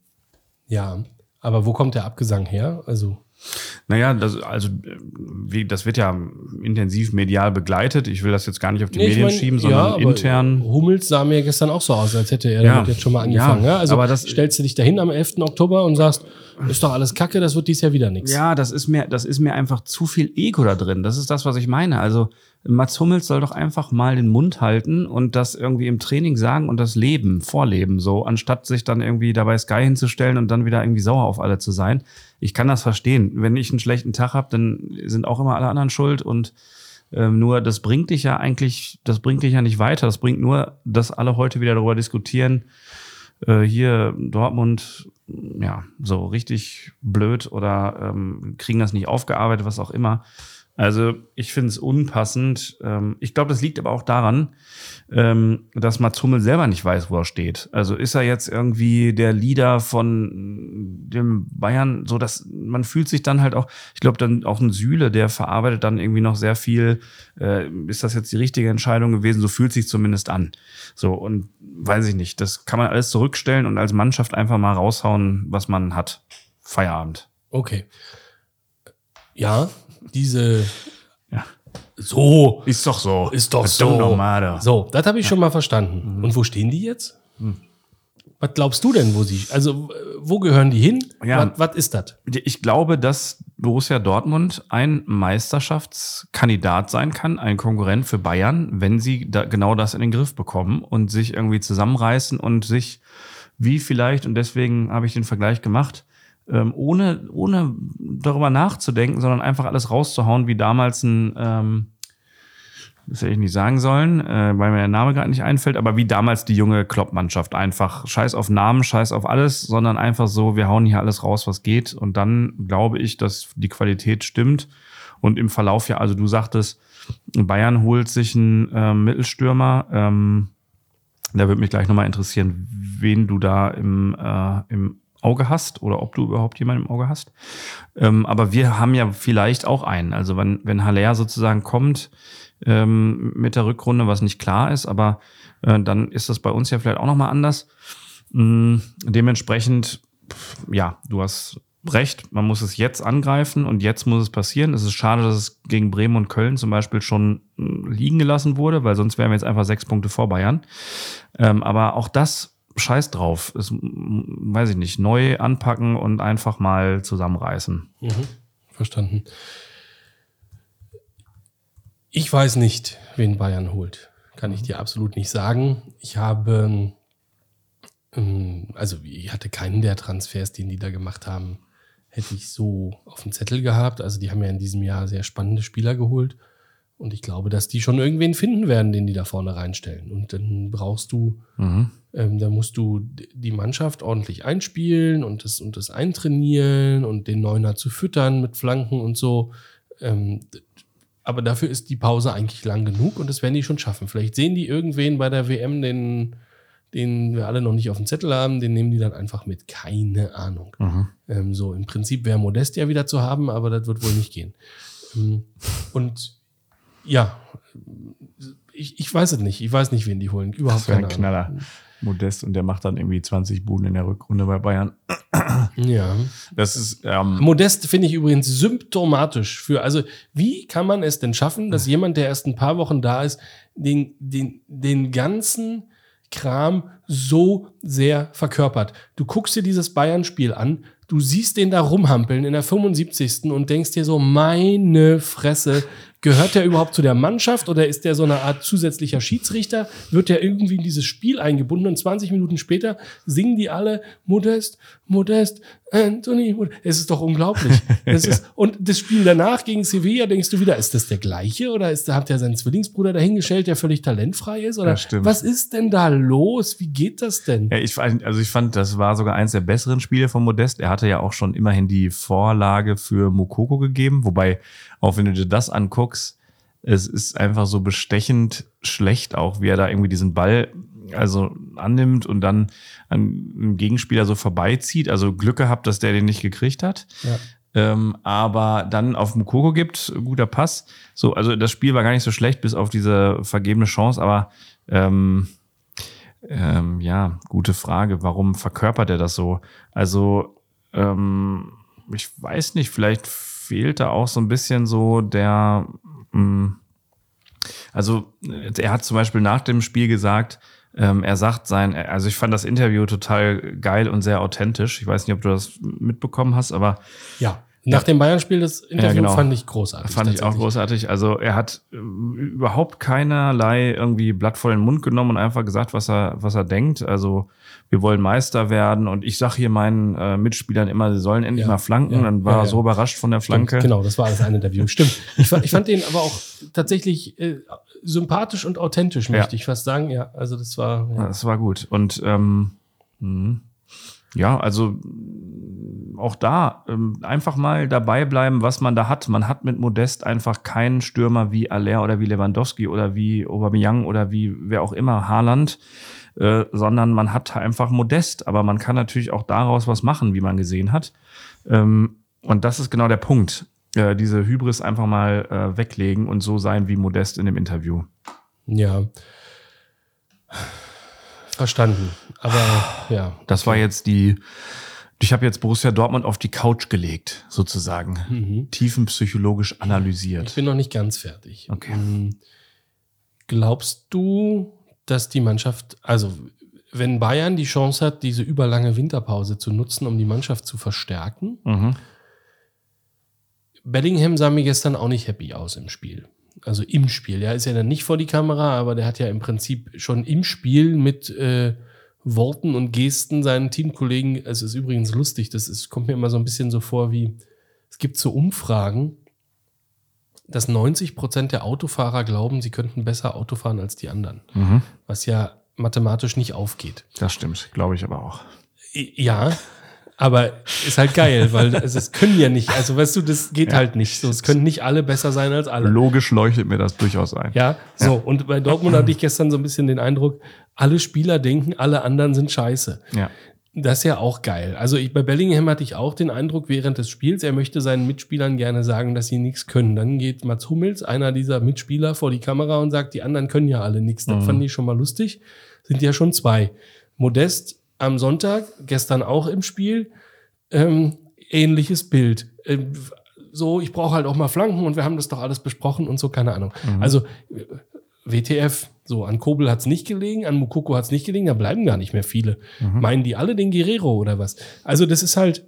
Ja, aber wo kommt der Abgesang her? Also, Naja, das, also, wie, das wird ja intensiv medial begleitet. Ich will das jetzt gar nicht auf die Nee, ich Medien mein, schieben, ja, sondern aber intern. Hummels sah mir gestern auch so aus, als hätte er Ja. damit jetzt schon mal angefangen. Ja, Ja, also aber das- stellst du dich dahin am 11. Oktober und sagst, ist doch alles Kacke, das wird dies Jahr wieder nichts. Ja, das ist mir, das ist mir einfach zu viel Ego da drin. Das ist das, was ich meine. Also Mats Hummels soll doch einfach mal den Mund halten und das irgendwie im Training sagen und das leben, vorleben, so, anstatt sich dann irgendwie dabei Sky hinzustellen und dann wieder irgendwie sauer auf alle zu sein. Ich kann das verstehen. Wenn ich einen schlechten Tag habe, dann sind auch immer alle anderen schuld und ähm, nur das bringt dich ja eigentlich, das bringt dich ja nicht weiter. Das bringt nur, dass alle heute wieder darüber diskutieren, äh, hier Dortmund, ja, so richtig blöd oder ähm, kriegen das nicht aufgearbeitet, was auch immer. Also ich finde es unpassend. Ähm, ich glaube, das liegt aber auch daran, ähm, dass Mats Hummel selber nicht weiß, wo er steht. Also ist er jetzt irgendwie der Leader von dem Bayern, so dass man fühlt sich dann halt auch, ich glaube dann auch ein Sühle, der verarbeitet dann irgendwie noch sehr viel, äh, ist das jetzt die richtige Entscheidung gewesen? So fühlt sich zumindest an. So und weiß ich nicht, das kann man alles zurückstellen und als Mannschaft einfach mal raushauen, was man hat. Feierabend. Okay. Ja, diese. Ja. So. Ist doch so. Ist doch Das so. normal. So, das habe ich schon mal verstanden. Und wo stehen die jetzt? Was glaubst du denn, wo sie, also wo gehören die hin? Ja. Was, was ist das? Ich glaube, dass Borussia Dortmund ein Meisterschaftskandidat sein kann, ein Konkurrent für Bayern, wenn sie da genau das in den Griff bekommen und sich irgendwie zusammenreißen und sich wie vielleicht, und deswegen habe ich den Vergleich gemacht, ähm, ohne, ohne darüber nachzudenken, sondern einfach alles rauszuhauen, wie damals ein, ähm, das hätte ich nicht sagen sollen, äh, weil mir der Name gerade nicht einfällt, aber wie damals die junge Klopp-Mannschaft. Einfach scheiß auf Namen, scheiß auf alles, sondern einfach so, wir hauen hier alles raus, was geht. Und dann glaube ich, dass die Qualität stimmt. Und im Verlauf ja, also du sagtest, Bayern holt sich einen ähm, Mittelstürmer. Ähm, da würde mich gleich nochmal interessieren, wen du da im, äh, im Auge hast oder ob du überhaupt jemanden im Auge hast. Ähm, aber wir haben ja vielleicht auch einen. Also wenn, wenn Haller sozusagen kommt ähm, mit der Rückrunde, was nicht klar ist, aber äh, dann ist das bei uns ja vielleicht auch nochmal anders. Mm, dementsprechend, ja, du hast recht, man muss es jetzt angreifen und jetzt muss es passieren. Es ist schade, dass es gegen Bremen und Köln zum Beispiel schon mm, liegen gelassen wurde, weil sonst wären wir jetzt einfach sechs Punkte vor Bayern. Ähm, aber auch das scheiß drauf. Es, mm, weiß ich nicht, neu anpacken und einfach mal zusammenreißen. Mhm. Verstanden. Ich weiß nicht, wen Bayern holt. Kann ich dir absolut nicht sagen. Ich habe, ähm, also ich hatte keinen der Transfers, den die da gemacht haben, hätte ich so auf dem Zettel gehabt. Also die haben ja in diesem Jahr sehr spannende Spieler geholt. Und ich glaube, dass die schon irgendwen finden werden, den die da vorne reinstellen. Und dann brauchst du, Mhm. ähm, da musst du die Mannschaft ordentlich einspielen und das, und das eintrainieren und den Neuner zu füttern mit Flanken und so. Ähm, aber dafür ist die Pause eigentlich lang genug und das werden die schon schaffen. Vielleicht sehen die irgendwen bei der WM, den, den wir alle noch nicht auf dem Zettel haben, den nehmen die dann einfach mit. Keine Ahnung. Mhm. Ähm, so, im Prinzip wäre Modest ja wieder zu haben, aber das wird wohl nicht gehen. Ähm, und ja, ich, ich weiß es nicht. Ich weiß nicht, wen die holen. Überhaupt Das wäre ein keine Knaller. Ahnung. Modest und der macht dann irgendwie 20 Buden in der Rückrunde bei Bayern. Ja. Das ist, ähm, Modest finde ich übrigens symptomatisch für, also wie kann man es denn schaffen, dass jemand, der erst ein paar Wochen da ist, den, den, den ganzen Kram so sehr verkörpert. Du guckst dir dieses Bayern-Spiel an, du siehst den da rumhampeln in der 75. und denkst dir so, meine Fresse, gehört der überhaupt zu der Mannschaft oder ist der so eine Art zusätzlicher Schiedsrichter? Wird der irgendwie in dieses Spiel eingebunden und 20 Minuten später singen die alle Modest, Modest, Anthony, Modest. Es ist doch unglaublich. Das ist, und das Spiel danach gegen Sevilla denkst du wieder, ist das der gleiche oder ist, hat er seinen Zwillingsbruder dahingestellt, der völlig talentfrei ist? Oder Ja, stimmt. was ist denn da los? Wie geht das denn? Ja, ich, fand- also ich fand, das war sogar eins der besseren Spiele von Modest. Er hatte ja auch schon immerhin die Vorlage für Mokoko gegeben, wobei, auch wenn du dir das anguckst, es ist einfach so bestechend schlecht auch, wie er da irgendwie diesen Ball also annimmt und dann an einem Gegenspieler so vorbeizieht. Also Glück gehabt, dass der den nicht gekriegt hat. Ja. Ähm, aber dann auf Mukoko gibt, guter Pass. So, also das Spiel war gar nicht so schlecht, bis auf diese vergebene Chance, aber ähm, ähm, ja, gute Frage. Warum verkörpert er das so? Also, ähm, ich weiß nicht, vielleicht fehlt da auch so ein bisschen so der, mh, also er hat zum Beispiel nach dem Spiel gesagt, Ähm, er sagt sein, also ich fand das Interview total geil und sehr authentisch. Ich weiß nicht, ob du das mitbekommen hast, aber Ja. Nach dem Bayern-Spiel das Interview Ja, genau. fand ich großartig. fand ich auch großartig. Also er hat äh, überhaupt keinerlei irgendwie Blatt vor den Mund genommen und einfach gesagt, was er, was er denkt. Also wir wollen Meister werden und ich sage hier meinen äh, Mitspielern immer, sie sollen endlich Ja, mal flanken. ja, Dann war er so überrascht von der Stimmt, Flanke. Genau, das war alles ein Interview. Stimmt. Ich, fa- ich fand den aber auch tatsächlich äh, sympathisch und authentisch, möchte ich fast sagen. Ja, also das war. Ja. Das war gut. Und ähm, mh. Ja, also auch da ähm, einfach mal dabei bleiben, was man da hat. Man hat mit Modest einfach keinen Stürmer wie Aller oder wie Lewandowski oder wie Aubameyang oder wie wer auch immer, Haaland, äh, sondern man hat einfach Modest. Aber man kann natürlich auch daraus was machen, wie man gesehen hat. Ähm, und das ist genau der Punkt. Äh, diese Hybris einfach mal äh, weglegen und so sein wie Modest in dem Interview. ja. Verstanden. Aber ja. Das war jetzt die. Ich habe jetzt Borussia Dortmund auf die Couch gelegt, sozusagen. Mhm. Tiefenpsychologisch analysiert. Ich bin noch nicht ganz fertig. Okay. Ähm, Glaubst du, dass die Mannschaft, also wenn Bayern die Chance hat, diese überlange Winterpause zu nutzen, um die Mannschaft zu verstärken, Mhm. Bellingham sah mir gestern auch nicht happy aus im Spiel. Also im Spiel. Ja, ist ja dann nicht vor die Kamera, aber der hat ja im Prinzip schon im Spiel mit äh, Worten und Gesten seinen Teamkollegen, es ist übrigens lustig, das ist, kommt mir immer so ein bisschen so vor wie, es gibt so Umfragen, dass 90 Prozent der Autofahrer glauben, sie könnten besser Auto fahren als die anderen. Mhm. Was ja mathematisch nicht aufgeht. Das stimmt, glaube ich aber auch. Ja, aber ist halt geil, weil es, es können ja nicht, also weißt du, das geht Ja. halt nicht. So, es können nicht alle besser sein als alle. Logisch leuchtet mir das durchaus ein. Ja, so. Und bei Dortmund hatte ich gestern so ein bisschen den Eindruck, alle Spieler denken, alle anderen sind scheiße. Ja. Das ist ja auch geil. Also ich, bei Bellingham hatte ich auch den Eindruck während des Spiels, er möchte seinen Mitspielern gerne sagen, dass sie nichts können. Dann geht Mats Hummels, einer dieser Mitspieler, vor die Kamera und sagt, die anderen können ja alle nichts. Das Mhm. fand ich schon mal lustig. Sind ja schon zwei. Modest am Sonntag, gestern auch im Spiel, ähm, ähnliches Bild. Ähm, so, ich brauche halt auch mal Flanken und wir haben das doch alles besprochen und so, keine Ahnung. Also äh, WTF, so an Kobel hat's nicht gelegen, an Mukoko hat's nicht gelegen, da bleiben gar nicht mehr viele. Meinen die alle den Guerrero oder was? Also das ist halt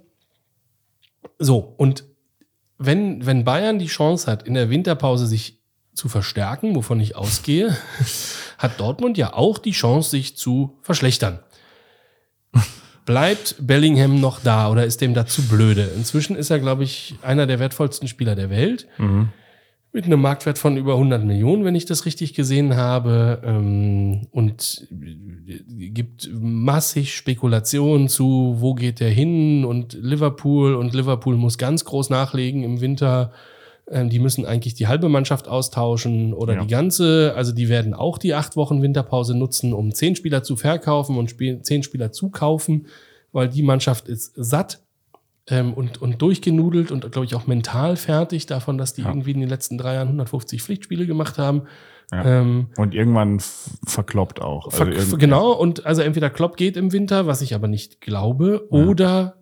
so. Und wenn, wenn Bayern die Chance hat, in der Winterpause sich zu verstärken, wovon ich ausgehe, hat Dortmund ja auch die Chance, sich zu verschlechtern. Bleibt Bellingham noch da oder ist dem dazu blöde? Inzwischen ist er, glaube ich, einer der wertvollsten Spieler der Welt. Mhm. Mit einem Marktwert von über 100 Millionen, wenn ich das richtig gesehen habe. Ähm, und gibt massig Spekulationen zu, wo geht der hin und Liverpool. Und Liverpool muss ganz groß nachlegen im Winter. Ähm, die müssen eigentlich die halbe Mannschaft austauschen oder Ja. die ganze. Also die werden auch die acht Wochen Winterpause nutzen, um zehn Spieler zu verkaufen und spiel- zehn Spieler zu kaufen, weil die Mannschaft ist satt ähm, und, und durchgenudelt und, glaube ich, auch mental fertig davon, dass die Ja. irgendwie in den letzten drei Jahren 150 Pflichtspiele gemacht haben. Ja. Ähm, Und irgendwann verkloppt auch. ver- Also irgend- genau, und also entweder Klopp geht im Winter, was ich aber nicht glaube, Ja. oder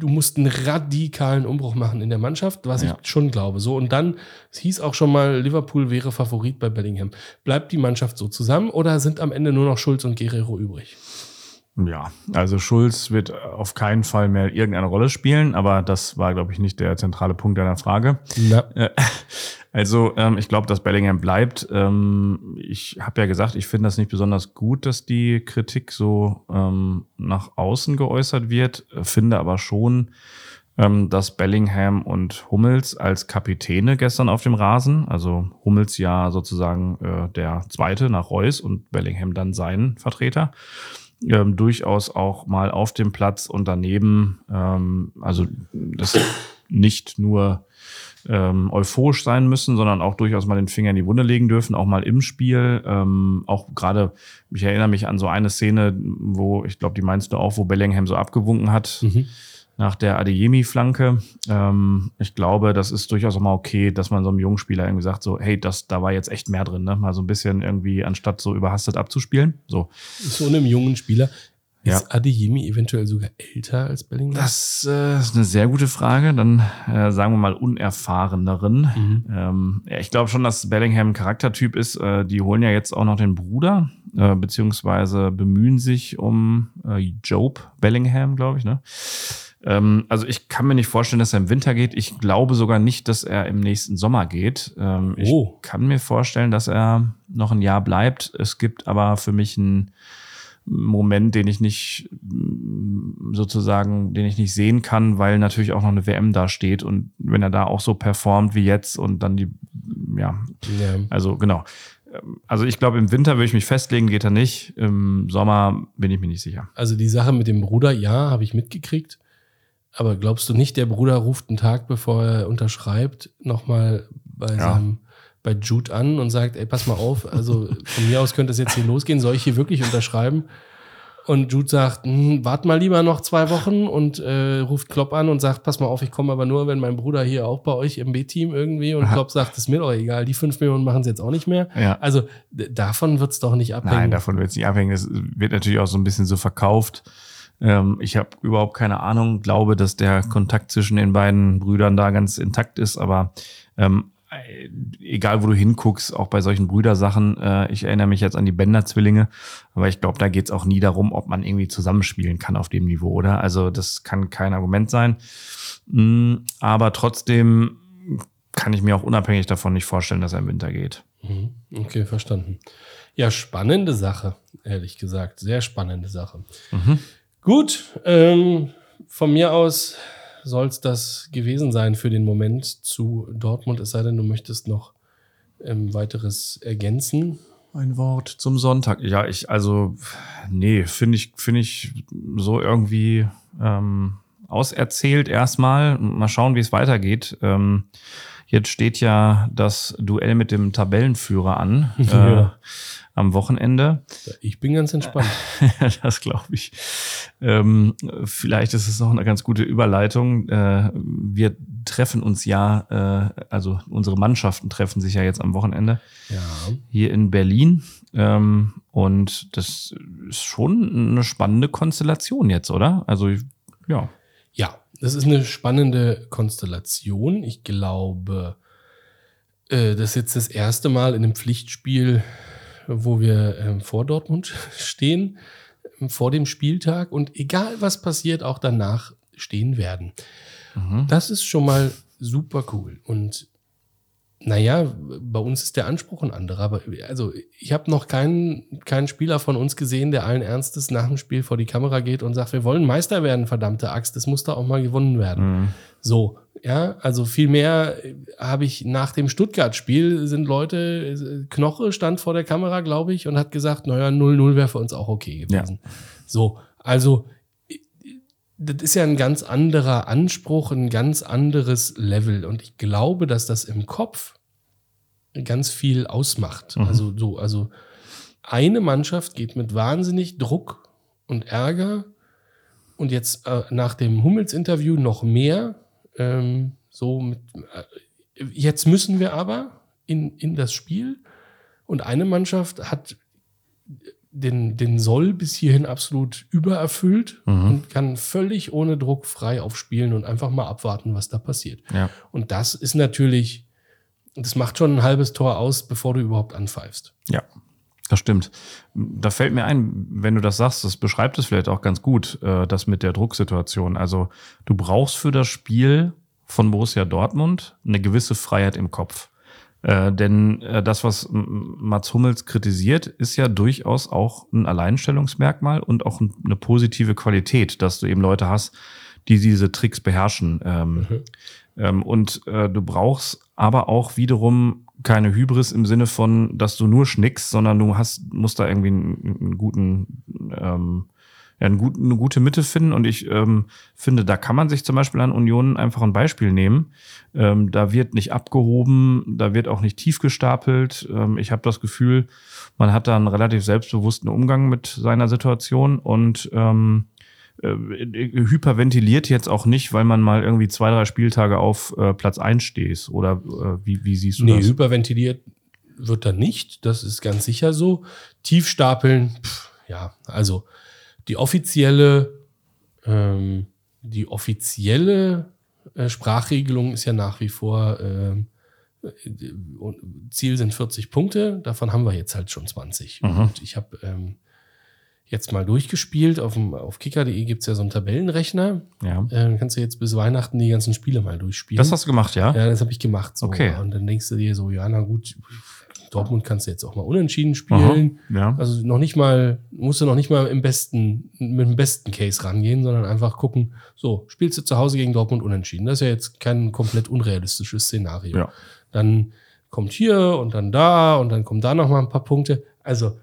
du musst einen radikalen Umbruch machen in der Mannschaft, was Ja. ich schon glaube. So, und dann, es hieß auch schon mal, Liverpool wäre Favorit bei Bellingham. Bleibt die Mannschaft so zusammen oder sind am Ende nur noch Schulz und Guerrero übrig? Ja, also Schulz wird auf keinen Fall mehr irgendeine Rolle spielen, aber das war, glaube ich, nicht der zentrale Punkt deiner Frage. Na, Äh, Also, ähm, ich glaube, dass Bellingham bleibt. Ähm, ich habe ja gesagt, ich finde das nicht besonders gut, dass die Kritik so ähm, nach außen geäußert wird. Finde aber schon, ähm, dass Bellingham und Hummels als Kapitäne gestern auf dem Rasen, also Hummels ja sozusagen äh, der zweite nach Reus und Bellingham dann sein Vertreter, ähm, durchaus auch mal auf dem Platz und daneben, ähm, also das nicht nur ähm, euphorisch sein müssen, sondern auch durchaus mal den Finger in die Wunde legen dürfen, auch mal im Spiel. Ähm, auch gerade, ich erinnere mich an so eine Szene, wo, ich glaube, die meinst du auch, wo Bellingham so abgewunken hat mhm. Nach der Adeyemi-Flanke. Ähm, ich glaube, das ist durchaus auch mal okay, dass man so einem jungen Spieler irgendwie sagt, so, hey, das, da war jetzt echt mehr drin, ne? Mal so ein bisschen irgendwie, anstatt so überhastet abzuspielen. So. so einem jungen Spieler. Ja. Ist Adeyemi eventuell sogar älter als Bellingham? Das äh, ist eine sehr gute Frage. Dann äh, sagen wir mal unerfahreneren. Mhm. Ähm, ja, ich glaube schon, dass Bellingham ein Charaktertyp ist. Äh, die holen ja jetzt auch noch den Bruder äh, beziehungsweise bemühen sich um äh, Job Bellingham, glaube ich. Ne? Ähm, also ich kann mir nicht vorstellen, dass er im Winter geht. Ich glaube sogar nicht, dass er im nächsten Sommer geht. Ähm, oh. Ich kann mir vorstellen, dass er noch ein Jahr bleibt. Es gibt aber für mich einen Moment, den ich nicht sozusagen, den ich nicht sehen kann, weil natürlich auch noch eine WM da steht und wenn er da auch so performt wie jetzt und dann die, ja, ja. also genau. Also ich glaube, im Winter würde ich mich festlegen, geht er nicht. Im Sommer bin ich mir nicht sicher. Also die Sache mit dem Bruder, ja, habe ich mitgekriegt. Aber glaubst du nicht, der Bruder ruft einen Tag, bevor er unterschreibt, nochmal bei ja. seinem bei Jude an und sagt, ey, pass mal auf, also von mir aus könnte es jetzt hier losgehen, soll ich hier wirklich unterschreiben? Und Jude sagt, hm, wart mal lieber noch zwei Wochen und äh, ruft Klopp an und sagt, pass mal auf, ich komme aber nur, wenn mein Bruder hier auch bei euch im B-Team irgendwie und Aha. Klopp sagt, ist mir doch egal, die fünf Millionen machen es jetzt auch nicht mehr. Ja. Also davon wird es doch nicht abhängen. Nein, davon wird es nicht abhängen. Es wird natürlich auch so ein bisschen so verkauft ähm, ich habe überhaupt keine Ahnung, glaube, dass der Kontakt zwischen den beiden Brüdern da ganz intakt ist, aber ähm, egal wo du hinguckst, auch bei solchen Brüdersachen, äh, ich erinnere mich jetzt an die Bender-Zwillinge, aber ich glaube, da geht es auch nie darum, ob man irgendwie zusammenspielen kann auf dem Niveau, oder? Also das kann kein Argument sein. Mm, aber trotzdem kann ich mir auch unabhängig davon nicht vorstellen, dass er im Winter geht. Mhm. Okay, verstanden. Ja, spannende Sache, ehrlich gesagt. Sehr spannende Sache. Mhm. Gut, ähm, von mir aus soll es das gewesen sein für den Moment zu Dortmund, es sei denn, du möchtest noch ähm, weiteres ergänzen. Ein Wort zum Sonntag. Ja, ich, also, nee, finde ich, finde ich so irgendwie ähm, auserzählt erstmal. Mal schauen, wie es weitergeht. Ähm, jetzt steht ja das Duell mit dem Tabellenführer an. Ja. Äh, am Wochenende. Ich bin ganz entspannt. das glaube ich. Ähm, vielleicht ist es auch eine ganz gute Überleitung. Äh, wir treffen uns ja, äh, also unsere Mannschaften treffen sich ja jetzt am Wochenende ja. hier in Berlin. Ähm, und das ist schon eine spannende Konstellation jetzt, oder? Also, ja. Ja, das ist eine spannende Konstellation. Ich glaube, äh, das ist jetzt das erste Mal in einem Pflichtspiel wo wir ähm, vor Dortmund stehen, ähm, vor dem Spieltag und egal was passiert, auch danach stehen werden. Mhm. Das ist schon mal super cool. Und naja, bei uns ist der Anspruch ein anderer. Aber also ich habe noch keinen, keinen Spieler von uns gesehen, der allen Ernstes nach dem Spiel vor die Kamera geht und sagt, wir wollen Meister werden, verdammte Axt, das muss da auch mal gewonnen werden. Mhm. So, ja, also viel mehr habe ich nach dem Stuttgart-Spiel sind Leute, Knoche stand vor der Kamera, glaube ich, und hat gesagt, naja, 0-0 wäre für uns auch okay gewesen. Ja. So, also das ist ja ein ganz anderer Anspruch, ein ganz anderes Level. Und ich glaube, dass das im Kopf ganz viel ausmacht. Mhm. Also so, also eine Mannschaft geht mit wahnsinnig Druck und Ärger und jetzt äh, nach dem Hummels-Interview noch mehr. Ähm, so mit, äh, jetzt müssen wir aber in, in das Spiel und eine Mannschaft hat den, den Soll bis hierhin absolut übererfüllt mhm. und kann völlig ohne Druck frei aufspielen und einfach mal abwarten, was da passiert. Ja. Und das ist natürlich, das macht schon ein halbes Tor aus, bevor du überhaupt anpfeifst. Ja, das stimmt. Da fällt mir ein, wenn du das sagst, das beschreibt es vielleicht auch ganz gut, äh, das mit der Drucksituation. Also du brauchst für das Spiel von Borussia Dortmund eine gewisse Freiheit im Kopf. Äh, denn äh, das, was Mats Hummels kritisiert, ist ja durchaus auch ein Alleinstellungsmerkmal und auch ein, eine positive Qualität, dass du eben Leute hast, die diese Tricks beherrschen. Ähm, mhm. ähm, und äh, du brauchst aber auch wiederum keine Hybris im Sinne von, dass du nur schnickst, sondern du hast, musst da irgendwie einen, einen guten ähm, ja, eine, gute, eine gute Mitte finden. Und ich ähm, finde, da kann man sich zum Beispiel an Union einfach ein Beispiel nehmen. Ähm, da wird nicht abgehoben, da wird auch nicht tief gestapelt. Ähm, ich habe das Gefühl, man hat da einen relativ selbstbewussten Umgang mit seiner Situation und ähm, äh, hyperventiliert jetzt auch nicht, weil man mal irgendwie zwei, drei Spieltage auf äh, Platz eins stehst. Oder äh, wie, wie siehst du nee, das? Nee, hyperventiliert wird er nicht. Das ist ganz sicher so. Tiefstapeln, pff, ja, also die offizielle, ähm, die offizielle äh, Sprachregelung ist ja nach wie vor, äh, Ziel sind 40 Punkte, davon haben wir jetzt halt schon 20. Mhm. Und ich habe ähm, jetzt mal durchgespielt. Auf, dem, auf kicker.de gibt es ja so einen Tabellenrechner. Ja. Äh, kannst du jetzt bis Weihnachten die ganzen Spiele mal durchspielen. Das hast du gemacht, ja? ja, das habe ich gemacht. So. Okay. Und dann denkst du dir so, ja, na gut, Dortmund kannst du jetzt auch mal unentschieden spielen. Aha, ja. Also noch nicht mal, musst du noch nicht mal im besten, mit dem besten Case rangehen, sondern einfach gucken, so, spielst du zu Hause gegen Dortmund unentschieden. Das ist ja jetzt kein komplett unrealistisches Szenario. Ja. Dann kommt hier und dann da und dann kommen da noch mal ein paar Punkte. Also,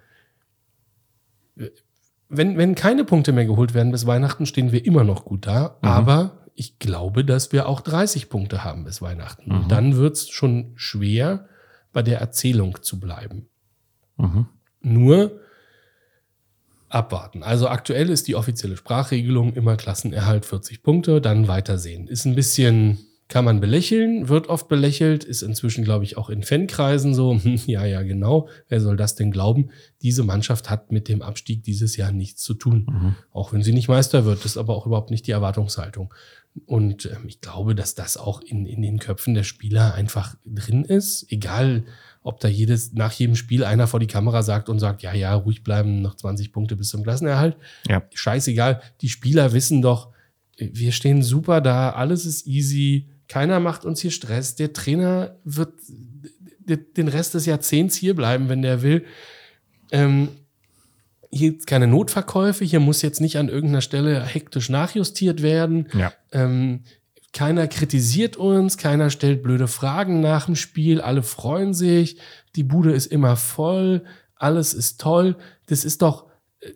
wenn, wenn keine Punkte mehr geholt werden bis Weihnachten, stehen wir immer noch gut da. Mhm. Aber ich glaube, dass wir auch 30 Punkte haben bis Weihnachten. Mhm. Dann wird's schon schwer, bei der Erzählung zu bleiben. Mhm. Nur abwarten. Also aktuell ist die offizielle Sprachregelung immer Klassenerhalt 40 Punkte, dann weitersehen. Ist ein bisschen, kann man belächeln, wird oft belächelt, ist inzwischen, glaube ich, auch in Fankreisen so, ja, ja, genau, wer soll das denn glauben? Diese Mannschaft hat mit dem Abstieg dieses Jahr nichts zu tun. Mhm. Auch wenn sie nicht Meister wird, ist aber auch überhaupt nicht die Erwartungshaltung. Und ähm, ich glaube, dass das auch in, in den Köpfen der Spieler einfach drin ist. Egal, ob da jedes, nach jedem Spiel einer vor die Kamera sagt und sagt, ja, ja, ruhig bleiben, noch 20 Punkte bis zum Klassenerhalt. Ja. Scheißegal. Die Spieler wissen doch, wir stehen super da, alles ist easy, keiner macht uns hier Stress. Der Trainer wird den Rest des Jahrzehnts hier bleiben, wenn der will. Ähm, hier gibt's keine Notverkäufe, hier muss jetzt nicht an irgendeiner Stelle hektisch nachjustiert werden. Ja. Ähm, keiner kritisiert uns, keiner stellt blöde Fragen nach dem Spiel, alle freuen sich, die Bude ist immer voll, alles ist toll. Das ist doch,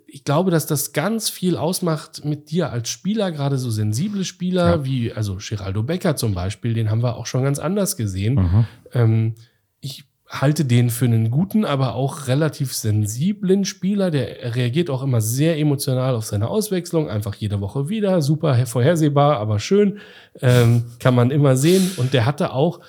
ich glaube, dass das ganz viel ausmacht mit dir als Spieler, gerade so sensible Spieler, Ja. wie also Geraldo Becker zum Beispiel, den haben wir auch schon ganz anders gesehen. Mhm. Ähm, ich halte den für einen guten, aber auch relativ sensiblen Spieler. Der reagiert auch immer sehr emotional auf seine Auswechslung, einfach jede Woche wieder. Super vorhersehbar, aber schön. Ähm, kann man immer sehen. Und der hatte auch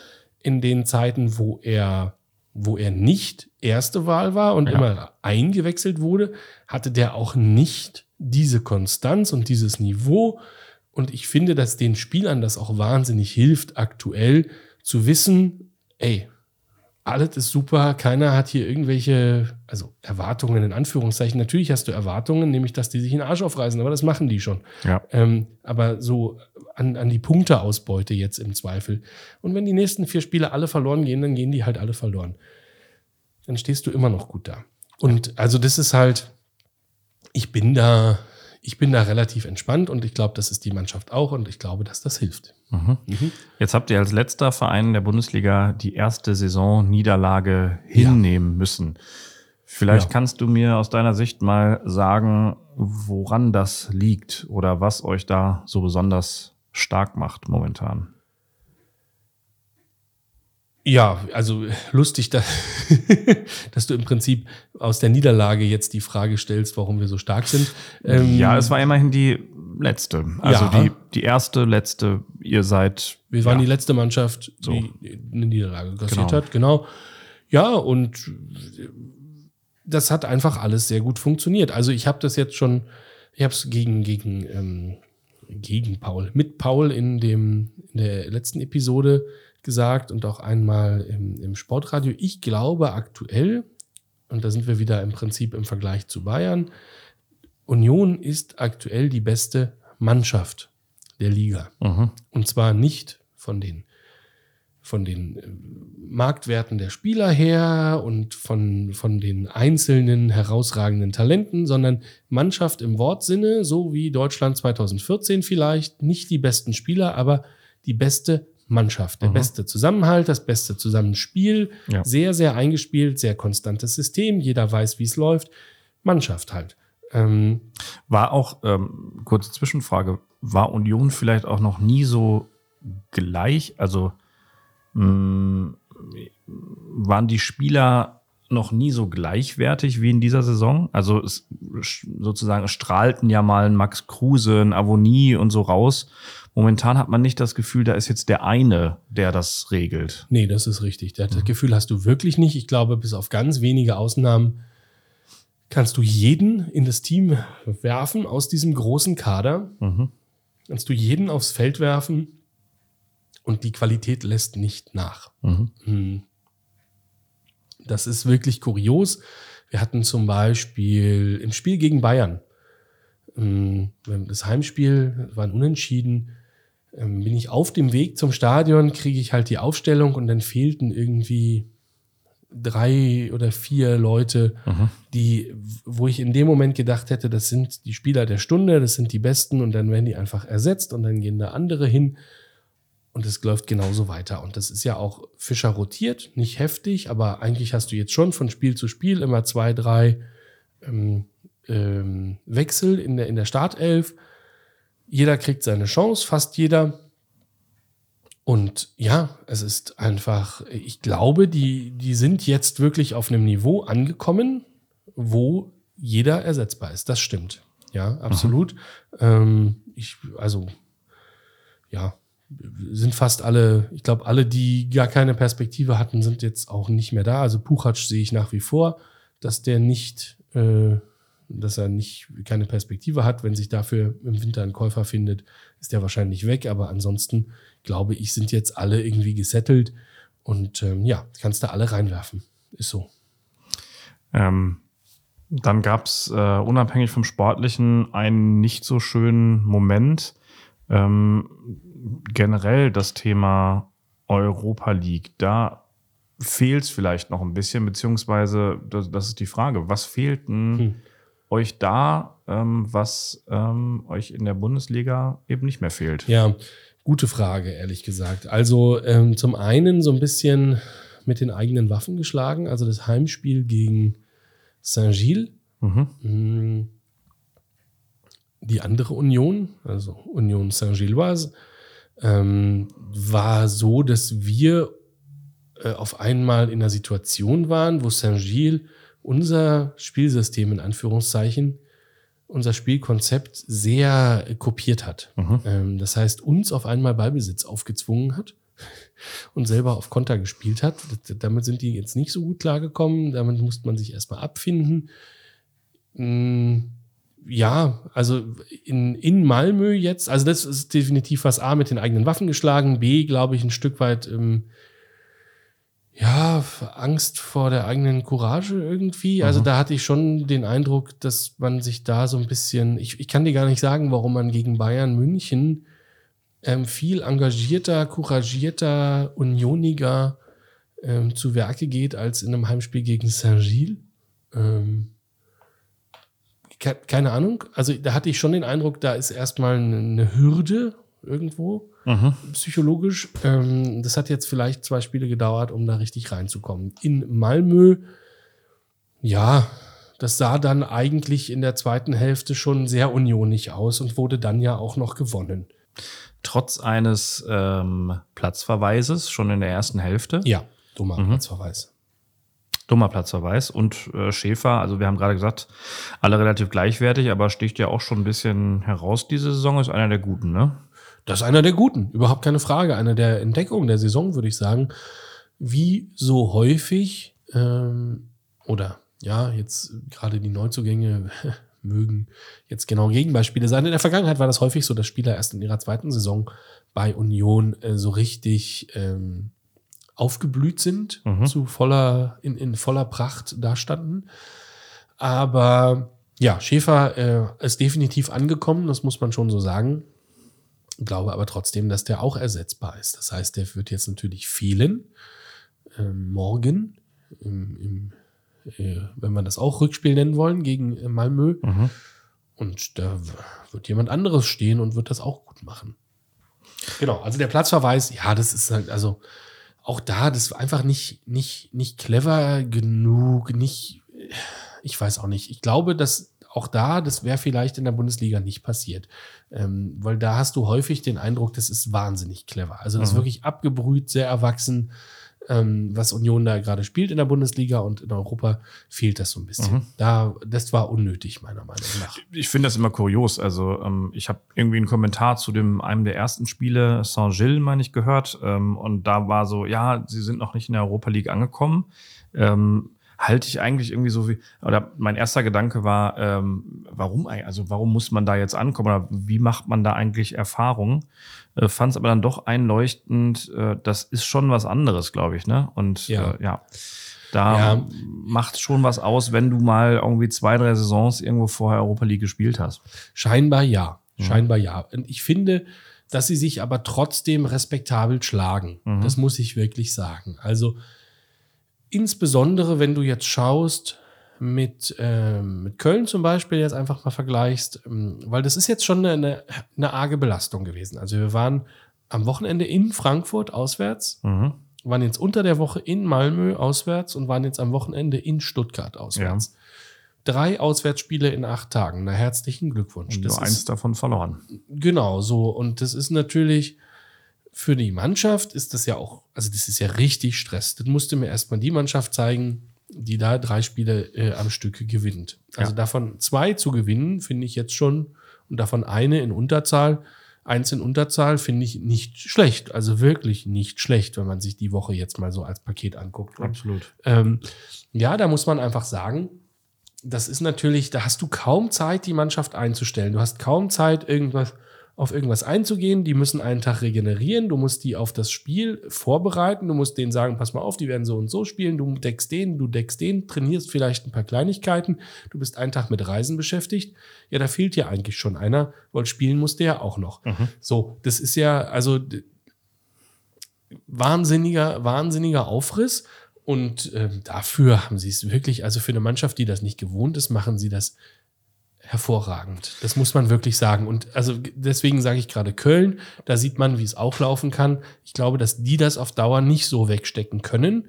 in den Zeiten, wo er, wo er nicht erste Wahl war und Ja. immer eingewechselt wurde, hatte der auch nicht diese Konstanz und dieses Niveau. Und ich finde, dass den Spielern das auch wahnsinnig hilft, aktuell zu wissen, ey, alles ist super, keiner hat hier irgendwelche, also Erwartungen in Anführungszeichen. Natürlich hast du Erwartungen, nämlich, dass die sich in den Arsch aufreißen, aber das machen die schon. Ja. Ähm, aber so an, an die Punkteausbeute jetzt im Zweifel. Und wenn die nächsten vier Spiele alle verloren gehen, dann gehen die halt alle verloren. Dann stehst du immer noch gut da. Und also das ist halt, ich bin da, ich bin da relativ entspannt und ich glaube, das ist die Mannschaft auch und ich glaube, dass das hilft. Mhm. Mhm. Jetzt habt ihr als letzter Verein der Bundesliga die erste Saison Niederlage hinnehmen müssen. Vielleicht Ja. kannst du mir aus deiner Sicht mal sagen, woran das liegt oder was euch da so besonders stark macht momentan. Ja, also lustig, dass, dass du im Prinzip aus der Niederlage jetzt die Frage stellst, warum wir so stark sind. Ähm, ja, es war immerhin die letzte. Also Ja. die, die erste, letzte, ihr seid. Wir waren ja. die letzte Mannschaft, So. die eine Niederlage kassiert Genau. hat, genau. Ja, und das hat einfach alles sehr gut funktioniert. Also ich habe das jetzt schon, ich habe es gegen, gegen, ähm, gegen Paul, mit Paul in, dem, in der letzten Episode gesagt und auch einmal im, im Sportradio. Ich glaube aktuell, und da sind wir wieder im Prinzip im Vergleich zu Bayern, Union ist aktuell die beste Mannschaft der Liga. Mhm. Und zwar nicht von den, von den äh, Marktwerten der Spieler her und von, von den einzelnen herausragenden Talenten, sondern Mannschaft im Wortsinne, so wie Deutschland 2014 vielleicht. Nicht die besten Spieler, aber die beste Mannschaft. Der Mhm. beste Zusammenhalt, das beste Zusammenspiel. Ja. Sehr, sehr eingespielt, sehr konstantes System. Jeder weiß, wie es läuft. Mannschaft halt. Ähm, War auch, ähm, kurze Zwischenfrage, war Union vielleicht auch noch nie so gleich? Also waren die Spieler noch nie so gleichwertig wie in dieser Saison? Also es, sozusagen strahlten ja mal ein Max Kruse, ein Avonie und so raus. Momentan hat man nicht das Gefühl, da ist jetzt der eine, der das regelt. Nee, das ist richtig. Das Gefühl hast du wirklich nicht. Ich glaube, bis auf ganz wenige Ausnahmen kannst du jeden in das Team werfen aus diesem großen Kader. Mhm. Kannst du jeden aufs Feld werfen und die Qualität lässt nicht nach. Mhm. Hm. Das ist wirklich kurios. Wir hatten zum Beispiel im Spiel gegen Bayern, ähm, das Heimspiel war ein Unentschieden, ähm, bin ich auf dem Weg zum Stadion, kriege ich halt die Aufstellung und dann fehlten irgendwie drei oder vier Leute, die, wo ich in dem Moment gedacht hätte, das sind die Spieler der Stunde, das sind die Besten und dann werden die einfach ersetzt und dann gehen da andere hin und es läuft genauso weiter. Und das ist ja auch Fischer rotiert, nicht heftig, aber eigentlich hast du jetzt schon von Spiel zu Spiel immer zwei, drei ähm, ähm, Wechsel in der, in der Startelf. Jeder kriegt seine Chance, fast jeder. Und ja, es ist einfach, ich glaube, die, die sind jetzt wirklich auf einem Niveau angekommen, wo jeder ersetzbar ist. Das stimmt. Ja, absolut. Ähm, ich, also, ja, sind fast alle, ich glaube, alle, die gar keine Perspektive hatten, sind jetzt auch nicht mehr da. Also Puchatsch sehe ich nach wie vor, dass der nicht, äh, dass er nicht keine Perspektive hat. Wenn sich dafür im Winter ein Käufer findet, ist der wahrscheinlich weg. Aber ansonsten glaube ich, sind jetzt alle irgendwie gesettelt und ähm, ja, kannst du alle reinwerfen. Ist so. Ähm, dann gab es äh, unabhängig vom Sportlichen einen nicht so schönen Moment. Ähm, generell das Thema Europa League, da fehlt es vielleicht noch ein bisschen, beziehungsweise das, das ist die Frage, was fehlt denn Hm. euch da, ähm, was ähm, euch in der Bundesliga eben nicht mehr fehlt? Ja, gute Frage, ehrlich gesagt. Also ähm, zum einen so ein bisschen mit den eigenen Waffen geschlagen, also das Heimspiel gegen Saint-Gilles. Mhm. Mm. Die andere Union, also Union Saint-Gilloise, ähm, war so, dass wir äh, auf einmal in einer Situation waren, wo Saint-Gilles unser Spielsystem in Anführungszeichen, unser Spielkonzept sehr kopiert hat. Mhm. Ähm, das heißt, uns auf einmal Ballbesitz aufgezwungen hat und selber auf Konter gespielt hat. Damit sind die jetzt nicht so gut klargekommen. Damit musste man sich erstmal abfinden. Mm, Ja, also in, in Malmö jetzt, also das ist definitiv was A mit den eigenen Waffen geschlagen, B, glaube ich, ein Stück weit, ähm, ja, Angst vor der eigenen Courage irgendwie. Also Mhm. da hatte ich schon den Eindruck, dass man sich da so ein bisschen, ich, ich kann dir gar nicht sagen, warum man gegen Bayern München ähm, viel engagierter, couragierter, unioniger ähm, zu Werke geht als in einem Heimspiel gegen Saint-Gilles. Ähm, keine Ahnung. Also da hatte ich schon den Eindruck, da ist erstmal eine- eine Hürde irgendwo Mhm. psychologisch. Ähm, das hat jetzt vielleicht zwei Spiele gedauert, um da richtig reinzukommen. In Malmö, ja, das sah dann eigentlich in der zweiten Hälfte schon sehr unionig aus und wurde dann ja auch noch gewonnen. Trotz eines ähm, Platzverweises schon in der ersten Hälfte. Ja, dummer Mhm. Platzverweis. Dummer Platzverweis und äh, Schäfer, also wir haben gerade gesagt, alle relativ gleichwertig, aber sticht ja auch schon ein bisschen heraus diese Saison, ist einer der guten, ne? Das ist einer der guten, überhaupt keine Frage. Einer der Entdeckungen der Saison, würde ich sagen. Wie so häufig, ähm, oder ja, jetzt gerade die Neuzugänge mögen jetzt genau Gegenbeispiele sein. In der Vergangenheit war das häufig so, dass Spieler erst in ihrer zweiten Saison bei Union äh, so richtig ähm, aufgeblüht sind, Mhm. zu voller, in, in voller Pracht dastanden. Aber ja, Schäfer äh, ist definitiv angekommen, das muss man schon so sagen. Glaube aber trotzdem, dass der auch ersetzbar ist. Das heißt, der wird jetzt natürlich fehlen. Ähm, morgen, im, im, äh, wenn wir das auch Rückspiel nennen wollen, gegen äh, Malmö. Mhm. Und da wird jemand anderes stehen und wird das auch gut machen. Genau, also der Platzverweis, ja, das ist halt, also auch da, das war einfach nicht, nicht, nicht clever genug, nicht, ich weiß auch nicht. Ich glaube, dass auch da, das wäre vielleicht in der Bundesliga nicht passiert. Ähm, weil da hast du häufig den Eindruck, das ist wahnsinnig clever. Also das ist Mhm. wirklich abgebrüht, sehr erwachsen. Ähm, was Union da gerade spielt in der Bundesliga und in Europa, fehlt das so ein bisschen. Mhm. Da, das war unnötig, meiner Meinung nach. Ich finde das immer kurios. Also ähm, ich habe irgendwie einen Kommentar zu dem einem der ersten Spiele Saint-Gilles, meine ich, gehört. Ähm, und da war so, ja, sie sind noch nicht in der Europa League angekommen. Ähm, halte ich eigentlich irgendwie so wie, oder mein erster Gedanke war, ähm, warum also warum muss man da jetzt ankommen oder wie macht man da eigentlich Erfahrungen? Äh, Fand es aber dann doch einleuchtend, äh, das ist schon was anderes, glaube ich, ne? Und Ja. Äh, ja. Da Ja. macht schon was aus, wenn du mal irgendwie zwei, drei Saisons irgendwo vorher Europa League gespielt hast. Scheinbar ja. Scheinbar ja. Und ich finde, dass sie sich aber trotzdem respektabel schlagen. Das muss ich wirklich sagen. Also insbesondere, wenn du jetzt schaust mit, ähm, mit Köln zum Beispiel, jetzt einfach mal vergleichst, ähm, weil das ist jetzt schon eine, eine, arge Belastung gewesen. Also wir waren am Wochenende in Frankfurt auswärts, Mhm. waren jetzt unter der Woche in Malmö auswärts und waren jetzt am Wochenende in Stuttgart auswärts. Drei Auswärtsspiele in acht Tagen. Na, herzlichen Glückwunsch. Und Das nur ist- eins davon verloren. Genau, so. Und das ist natürlich für die Mannschaft ist das ja auch, also das ist ja richtig Stress. Das musste mir erstmal die Mannschaft zeigen, die da drei Spiele äh, am Stück gewinnt. Also Ja. davon zwei zu gewinnen, finde ich jetzt schon, und davon eine in Unterzahl, eins in Unterzahl, finde ich nicht schlecht. Also wirklich nicht schlecht, wenn man sich die Woche jetzt mal so als Paket anguckt. Und Absolut. ähm, ja, da muss man einfach sagen, das ist natürlich, da hast du kaum Zeit, die Mannschaft einzustellen. Du hast kaum Zeit, irgendwas auf irgendwas einzugehen. Die müssen einen Tag regenerieren. Du musst die auf das Spiel vorbereiten. Du musst denen sagen, pass mal auf, die werden so und so spielen. Du deckst den, du deckst den, trainierst vielleicht ein paar Kleinigkeiten. Du bist einen Tag mit Reisen beschäftigt. Ja, da fehlt ja eigentlich schon einer, weil spielen musste ja auch noch. So, das ist ja, also wahnsinniger, wahnsinniger Aufriss. Und ähm, dafür haben sie es wirklich, also für eine Mannschaft, die das nicht gewohnt ist, machen sie das hervorragend. Das muss man wirklich sagen. Und also deswegen sage ich gerade Köln, da sieht man, wie es auch laufen kann. Ich glaube, dass die das auf Dauer nicht so wegstecken können.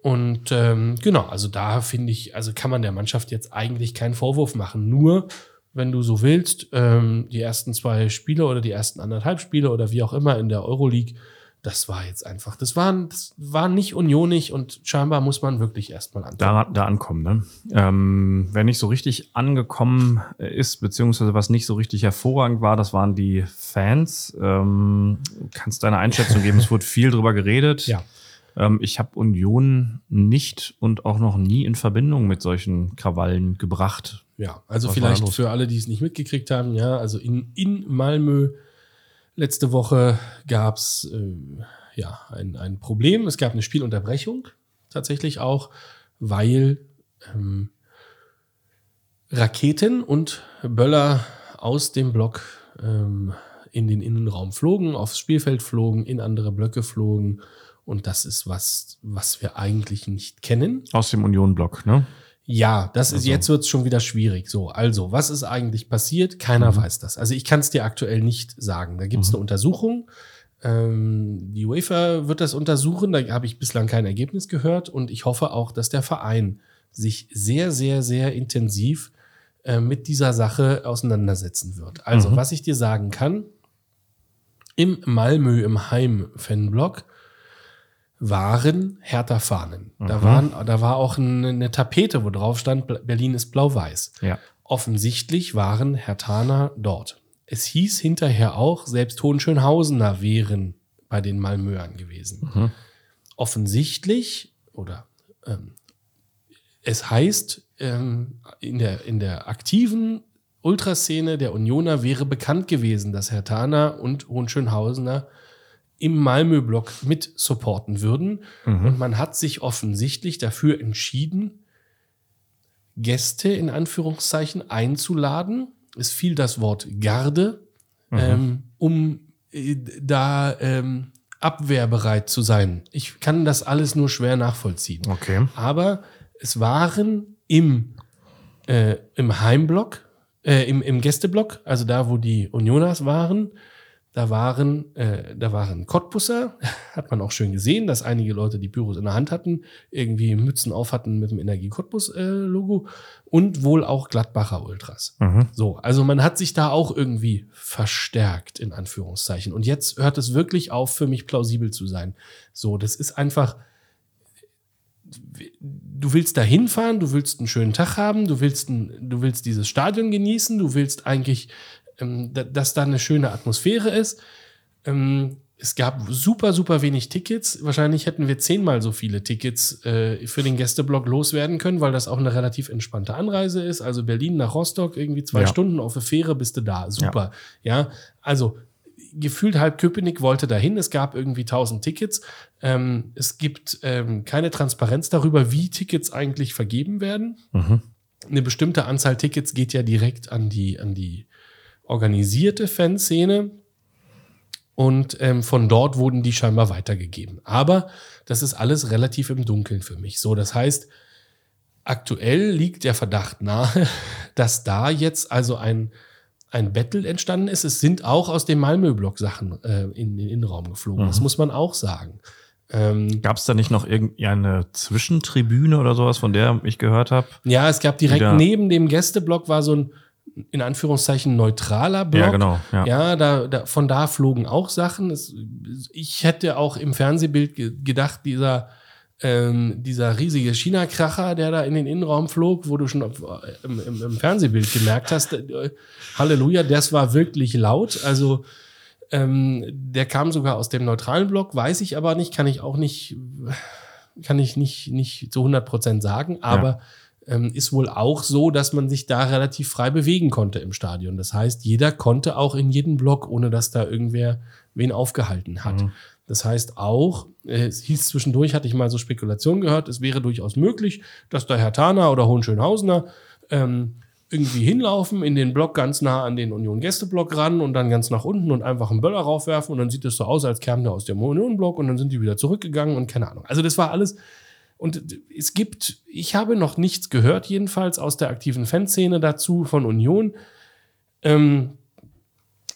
Und ähm, genau, also da finde ich, also kann man der Mannschaft jetzt eigentlich keinen Vorwurf machen. Nur, wenn du so willst, ähm, die ersten zwei Spiele oder die ersten anderthalb Spiele oder wie auch immer in der Euroleague, das war jetzt einfach, das waren, das war nicht unionig und scheinbar muss man wirklich erstmal an. Da, da ankommen, ne? Ähm, wer nicht so richtig angekommen ist, beziehungsweise was nicht so richtig hervorragend war, das waren die Fans. Ähm, kannst deine Einschätzung geben? Es wurde viel drüber geredet. Ja. Ähm, ich habe Union nicht und auch noch nie in Verbindung mit solchen Krawallen gebracht. Ja, also Was war vielleicht für alle, die es nicht mitgekriegt haben, ja, also in, in Malmö letzte Woche gab es äh, ja, ein, ein Problem. Es gab eine Spielunterbrechung tatsächlich auch, weil ähm, Raketen und Böller aus dem Block ähm, in den Innenraum flogen, aufs Spielfeld flogen, in andere Blöcke flogen. Und das ist was, was wir eigentlich nicht kennen. Aus dem Union-Block, ne? Ja, das ist Also- jetzt wird es schon wieder schwierig. So, also, was ist eigentlich passiert? Keiner Mhm. weiß das. Also ich kann es dir aktuell nicht sagen. Da gibt es Mhm. eine Untersuchung. Ähm, die UEFA wird das untersuchen. Da habe ich bislang kein Ergebnis gehört. Und ich hoffe auch, dass der Verein sich sehr, sehr, sehr intensiv äh, mit dieser Sache auseinandersetzen wird. Also, Mhm. was ich dir sagen kann, im Malmö im Heim-Fanblock waren Hertha-Fahnen. Da, Mhm. waren, da war auch eine, eine Tapete, wo drauf stand, Berlin ist blau-weiß. Ja. Offensichtlich waren Hertaner dort. Es hieß hinterher auch, selbst Hohenschönhausener wären bei den Malmöern gewesen. Mhm. Offensichtlich, oder ähm, es heißt, ähm, in, der, in der aktiven Ultraszene der Unioner wäre bekannt gewesen, dass Hertaner und Hohenschönhausener im Malmö-Block mit supporten würden. Mhm. Und man hat sich offensichtlich dafür entschieden, Gäste in Anführungszeichen einzuladen. Es fiel das Wort Garde, ähm, um äh, da ähm, abwehrbereit zu sein. Ich kann das alles nur schwer nachvollziehen. Okay. Aber es waren im, äh, im Heimblock, äh, im, im Gästeblock, also da, wo die Unioners waren, da waren, äh, da waren Cottbusser, hat man auch schön gesehen, dass einige Leute die Büros in der Hand hatten, irgendwie Mützen auf hatten mit dem Energie Cottbus äh, Logo und wohl auch Gladbacher Ultras. Mhm. So, also man hat sich da auch irgendwie verstärkt, in Anführungszeichen. Und jetzt hört es wirklich auf, für mich plausibel zu sein. So, das ist einfach, du willst da hinfahren, du willst einen schönen Tag haben, du willst, ein, du willst dieses Stadion genießen, du willst eigentlich, dass da eine schöne Atmosphäre ist. Ähm, es gab super, super wenig Tickets. Wahrscheinlich hätten wir zehnmal so viele Tickets äh, für den Gästeblock loswerden können, weil das auch eine relativ entspannte Anreise ist. Also Berlin nach Rostock, irgendwie zwei Ja. Stunden auf der Fähre bist du da. Super. Ja, also gefühlt halb Köpenick wollte dahin. Es gab irgendwie 1000 Tickets. Ähm, es gibt ähm, keine Transparenz darüber, wie Tickets eigentlich vergeben werden. Mhm. Eine bestimmte Anzahl Tickets geht ja direkt an die, an die organisierte Fanszene. Und ähm, von dort wurden die scheinbar weitergegeben. Aber das ist alles relativ im Dunkeln für mich. So, das heißt, aktuell liegt der Verdacht nahe, dass da jetzt also ein, ein Battle entstanden ist. Es sind auch aus dem Malmö-Block Sachen äh, in den Innenraum geflogen. Das Mhm. muss man auch sagen. Ähm, Gab es da nicht noch irgendeine Zwischentribüne oder sowas, von der ich gehört habe? ja, es gab direkt neben dem Gästeblock war so ein in Anführungszeichen neutraler Block. Ja, genau. Ja. Ja, da, da, von da flogen auch Sachen. Es, ich hätte auch im Fernsehbild ge gedacht, dieser, ähm, dieser riesige China-Kracher, der da in den Innenraum flog, wo du schon auf, äh, im, im, im Fernsehbild gemerkt hast, äh, Halleluja, das war wirklich laut. Also ähm, der kam sogar aus dem neutralen Block, weiß ich aber nicht, kann ich auch nicht, kann ich nicht, nicht zu 100 Prozent sagen, aber ähm, ist wohl auch so, dass man sich da relativ frei bewegen konnte im Stadion. Das heißt, jeder konnte auch in jeden Block, ohne dass da irgendwer wen aufgehalten hat. Mhm. Das heißt auch, äh, es hieß zwischendurch, hatte ich mal so Spekulationen gehört, es wäre durchaus möglich, dass da Herr Tana oder Hohenschönhausener ähm, irgendwie hinlaufen, in den Block ganz nah an den Union-Gästeblock ran und dann ganz nach unten und einfach einen Böller raufwerfen und dann sieht es so aus, als kämen der aus dem Union-Block und dann sind die wieder zurückgegangen und keine Ahnung. Also das war alles. Und es gibt, ich habe noch nichts gehört, jedenfalls aus der aktiven Fanszene dazu von Union. Ähm,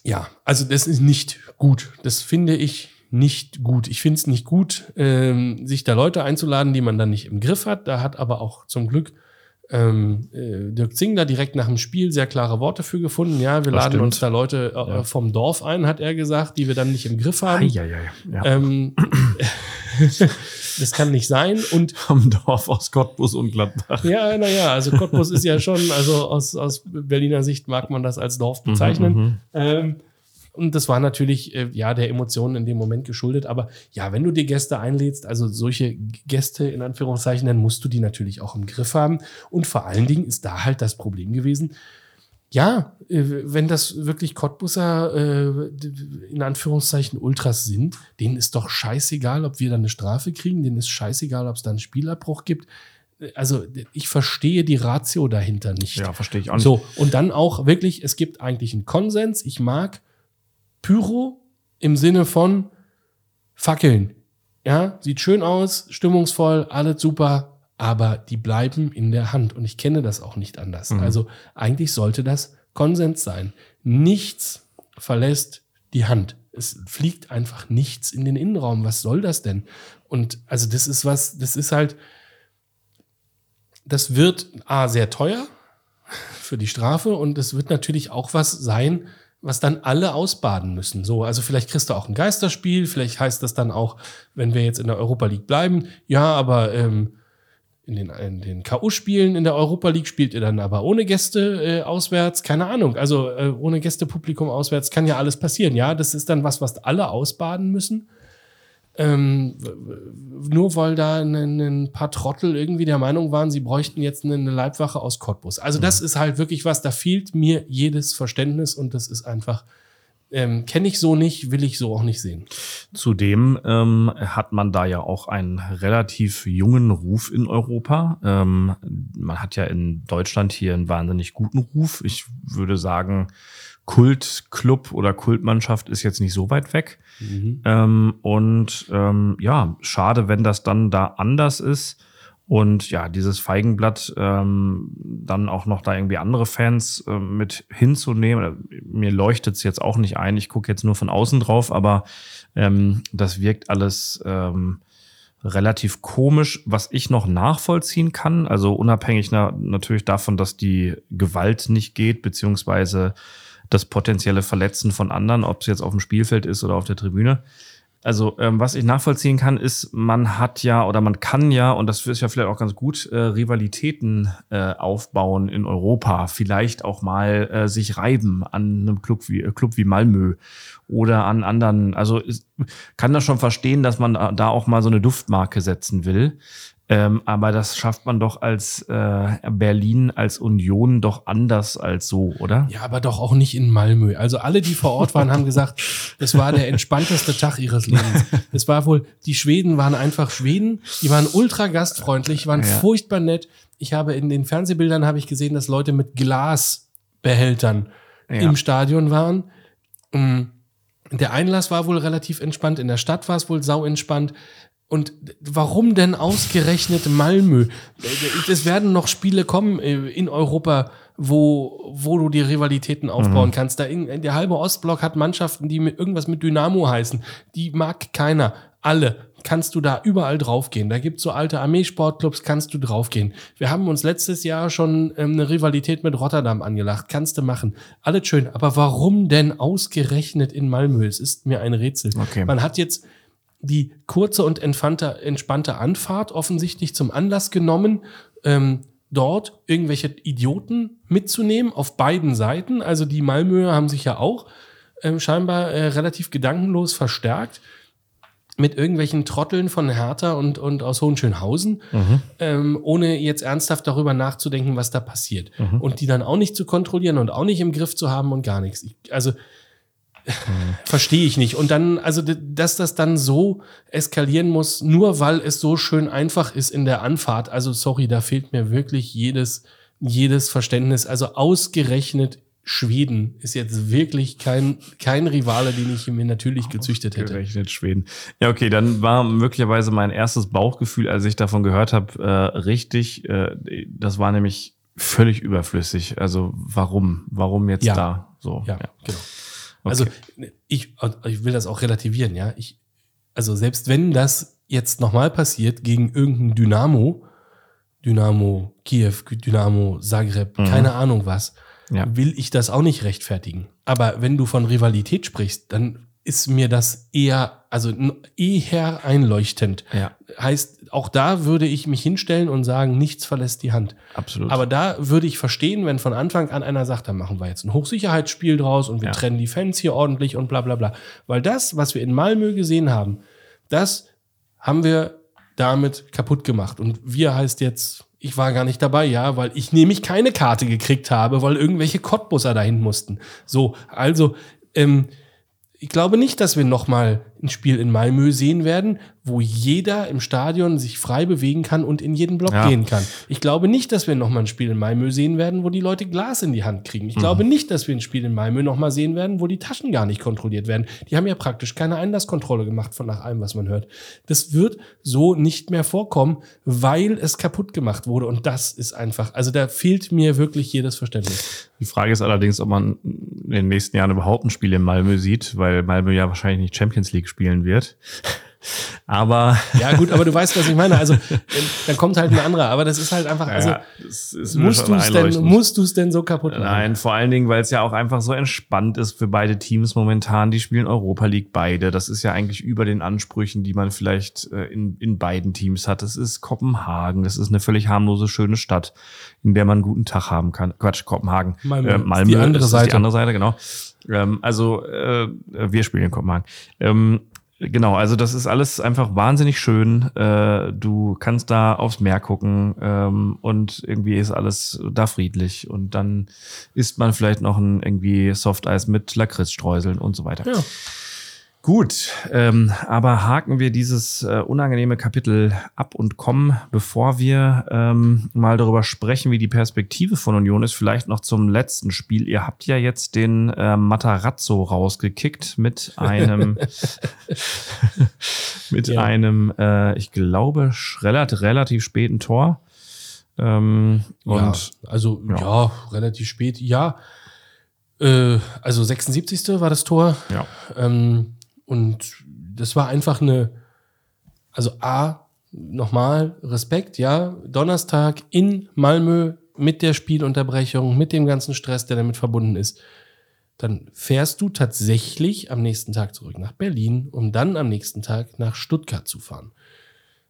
ja, also das ist nicht gut. Das finde ich nicht gut. Ich finde es nicht gut, ähm, sich da Leute einzuladen, die man dann nicht im Griff hat. Da hat aber auch zum Glück ähm, äh, Dirk Zingler direkt nach dem Spiel sehr klare Worte für gefunden. Ja, wir Das laden stimmt. uns da Leute äh, Ja. vom Dorf ein, hat er gesagt, die wir dann nicht im Griff haben. Eieiei. Ja. Ähm, das kann nicht sein. Und Vom Dorf aus Cottbus und Gladbach. ja, naja, also Cottbus ist ja schon, also aus, aus Berliner Sicht mag man das als Dorf bezeichnen. Mhm, mhm. Ähm, und das war natürlich, äh, ja, der Emotionen in dem Moment geschuldet. Aber ja, wenn du dir Gäste einlädst, also solche Gäste in Anführungszeichen, dann musst du die natürlich auch im Griff haben. Und vor allen Dingen ist da halt das Problem gewesen, ja, äh, wenn das wirklich Cottbusser äh, in Anführungszeichen Ultras sind, denen ist doch scheißegal, ob wir da eine Strafe kriegen, denen ist scheißegal, ob es da einen Spielabbruch gibt. Äh, Also ich verstehe die Ratio dahinter nicht. Ja, verstehe ich auch nicht. So, und dann auch wirklich, es gibt eigentlich einen Konsens. Ich mag Pyro im Sinne von Fackeln. Ja, sieht schön aus, stimmungsvoll, alles super, aber die bleiben in der Hand. Und ich kenne das auch nicht anders. Mhm. Also eigentlich sollte das Konsens sein. Nichts verlässt die Hand. Es fliegt einfach nichts in den Innenraum. Was soll das denn? Und also das ist was, das ist halt, das wird A, sehr teuer für die Strafe und es wird natürlich auch was sein, was dann alle ausbaden müssen. So, also vielleicht kriegst du auch ein Geisterspiel, vielleicht heißt das dann auch, wenn wir jetzt in der Europa League bleiben, ja, aber ähm, in den, in den K.O.-Spielen in der Europa League spielt ihr dann aber ohne Gäste äh, auswärts, keine Ahnung, also äh, ohne Gästepublikum auswärts kann ja alles passieren. Ja, das ist dann was, was alle ausbaden müssen. Ähm, nur weil da ein, ein paar Trottel irgendwie der Meinung waren, sie bräuchten jetzt eine, eine Leibwache aus Cottbus. Also das ist halt wirklich was, da fehlt mir jedes Verständnis und das ist einfach, ähm, kenne ich so nicht, will ich so auch nicht sehen. Zudem ähm, hat man da ja auch einen relativ jungen Ruf in Europa. Ähm, man hat ja in Deutschland hier einen wahnsinnig guten Ruf. Ich würde sagen, Kultclub oder Kultmannschaft ist jetzt nicht so weit weg. Ähm, und ähm, ja, schade, wenn das dann da anders ist. Und ja, dieses Feigenblatt ähm, dann auch noch da irgendwie andere Fans ähm, mit hinzunehmen. Mir leuchtet es jetzt auch nicht ein. Ich gucke jetzt nur von außen drauf, aber ähm, das wirkt alles ähm, relativ komisch, was ich noch nachvollziehen kann. Also unabhängig na, natürlich davon, dass die Gewalt nicht geht, beziehungsweise das potenzielle Verletzen von anderen, ob es jetzt auf dem Spielfeld ist oder auf der Tribüne. Also, ähm, was ich nachvollziehen kann, ist, man hat ja oder man kann ja, und das ist ja vielleicht auch ganz gut, äh, Rivalitäten äh, aufbauen in Europa. Vielleicht auch mal äh, sich reiben an einem Club wie, äh, Club wie Malmö oder an anderen. Also, ist, kann das schon verstehen, dass man da auch mal so eine Duftmarke setzen will. Ähm, aber das schafft man doch als äh, Berlin, als Union doch anders als so, oder? Ja, aber doch auch nicht in Malmö. Also alle, die vor Ort waren, haben gesagt, es war der entspannteste Tag ihres Lebens. Es war wohl, die Schweden waren einfach Schweden, die waren ultra gastfreundlich, waren ja. furchtbar nett. Ich habe in den Fernsehbildern habe ich gesehen, dass Leute mit Glasbehältern ja. im Stadion waren. Mm, der Einlass war wohl relativ entspannt, in der Stadt war es wohl sau entspannt. Und warum denn ausgerechnet Malmö? Es werden noch Spiele kommen äh, in Europa, wo, wo du die Rivalitäten aufbauen mhm. kannst. Da in, der halbe Ostblock hat Mannschaften, die mit irgendwas mit Dynamo heißen. Die mag keiner. Alle kannst du da überall draufgehen. Da gibt's so alte Armeesportclubs, kannst du draufgehen. Wir haben uns letztes Jahr schon ähm, eine Rivalität mit Rotterdam angelacht. Kannst du machen. Alles schön. Aber warum denn ausgerechnet in Malmö? Es ist mir ein Rätsel. Okay. Man hat jetzt die kurze und entspannte, entspannte Anfahrt offensichtlich zum Anlass genommen, ähm, dort irgendwelche Idioten mitzunehmen auf beiden Seiten. Also die Malmöer haben sich ja auch ähm, scheinbar äh, relativ gedankenlos verstärkt mit irgendwelchen Trotteln von Hertha und, und aus Hohenschönhausen, mhm. ähm, ohne jetzt ernsthaft darüber nachzudenken, was da passiert. Mhm. Und die dann auch nicht zu kontrollieren und auch nicht im Griff zu haben und gar nichts. Ich, also Verstehe ich nicht. Und dann, also, dass das dann so eskalieren muss, nur weil es so schön einfach ist in der Anfahrt. Also, sorry, da fehlt mir wirklich jedes, jedes Verständnis. Also, ausgerechnet Schweden ist jetzt wirklich kein, kein Rivale, den ich mir natürlich gezüchtet hätte. Ausgerechnet Schweden. Ja, okay, dann war möglicherweise mein erstes Bauchgefühl, als ich davon gehört habe, äh, richtig. Äh, das war nämlich völlig überflüssig. Also, warum? Warum jetzt ja. da? So, ja, ja. genau. Also ich, ich will das auch relativieren, ja. Ich, also selbst wenn das jetzt nochmal passiert gegen irgendein Dynamo, Dynamo Kiew, Dynamo Zagreb, mhm. keine Ahnung was, ja. will ich das auch nicht rechtfertigen. Aber wenn du von Rivalität sprichst, dann ist mir das eher, also eher einleuchtend. Ja. Heißt, auch da würde ich mich hinstellen und sagen, nichts verlässt die Hand. Absolut. Aber da würde ich verstehen, wenn von Anfang an einer sagt, dann machen wir jetzt ein Hochsicherheitsspiel draus und wir ja. trennen die Fans hier ordentlich und bla bla bla. Weil das, was wir in Malmö gesehen haben, das haben wir damit kaputt gemacht. Und wir heißt jetzt, ich war gar nicht dabei, ja, weil ich nämlich keine Karte gekriegt habe, weil irgendwelche Cottbusser dahin mussten. So, also, ähm, ich glaube nicht, dass wir nochmal ein Spiel in Malmö sehen werden, wo jeder im Stadion sich frei bewegen kann und in jeden Block ja. gehen kann. Ich glaube nicht, dass wir nochmal ein Spiel in Malmö sehen werden, wo die Leute Glas in die Hand kriegen. Ich mhm. glaube nicht, dass wir ein Spiel in Malmö nochmal sehen werden, wo die Taschen gar nicht kontrolliert werden. Die haben ja praktisch keine Einlasskontrolle gemacht von nach allem, was man hört. Das wird so nicht mehr vorkommen, weil es kaputt gemacht wurde. Und das ist einfach, also da fehlt mir wirklich jedes Verständnis. Die Frage ist allerdings, ob man in den nächsten Jahren überhaupt ein Spiel in Malmö sieht, weil Malmö ja wahrscheinlich nicht Champions League spielen wird. Aber. Ja, gut, aber du weißt, was ich meine. Also, dann kommt halt ein anderer. Aber das ist halt einfach, also, ja, musst du es denn, musst du es denn so kaputt machen? Nein, vor allen Dingen, weil es ja auch einfach so entspannt ist für beide Teams momentan. Die spielen Europa League beide. Das ist ja eigentlich über den Ansprüchen, die man vielleicht äh, in, in beiden Teams hat. Das ist Kopenhagen. Das ist eine völlig harmlose, schöne Stadt, in der man einen guten Tag haben kann. Quatsch, Kopenhagen. Malmö. Äh, Malmö. Die andere Seite. die andere Seite, genau. Ähm, also, äh, wir spielen in Kopenhagen. Ähm, Genau, also das ist alles einfach wahnsinnig schön. Äh, du kannst da aufs Meer gucken ähm, und irgendwie ist alles da friedlich. Und dann isst man vielleicht noch ein irgendwie Softeis mit Lakritzstreuseln und so weiter. Ja. Gut, ähm, aber haken wir dieses äh, unangenehme Kapitel ab und kommen, bevor wir ähm, mal darüber sprechen, wie die Perspektive von Union ist, vielleicht noch zum letzten Spiel. Ihr habt ja jetzt den äh, Matarazzo rausgekickt mit einem, mit ja. einem, äh, ich glaube, relativ, relativ späten Tor. Ähm, und ja, also ja. ja, relativ spät, ja. Äh, also 76. war das Tor. Ja. Ähm, und das war einfach eine, also A, nochmal Respekt, ja, Donnerstag in Malmö mit der Spielunterbrechung, mit dem ganzen Stress, der damit verbunden ist. dann fährst du tatsächlich am nächsten Tag zurück nach Berlin, um dann am nächsten Tag nach Stuttgart zu fahren.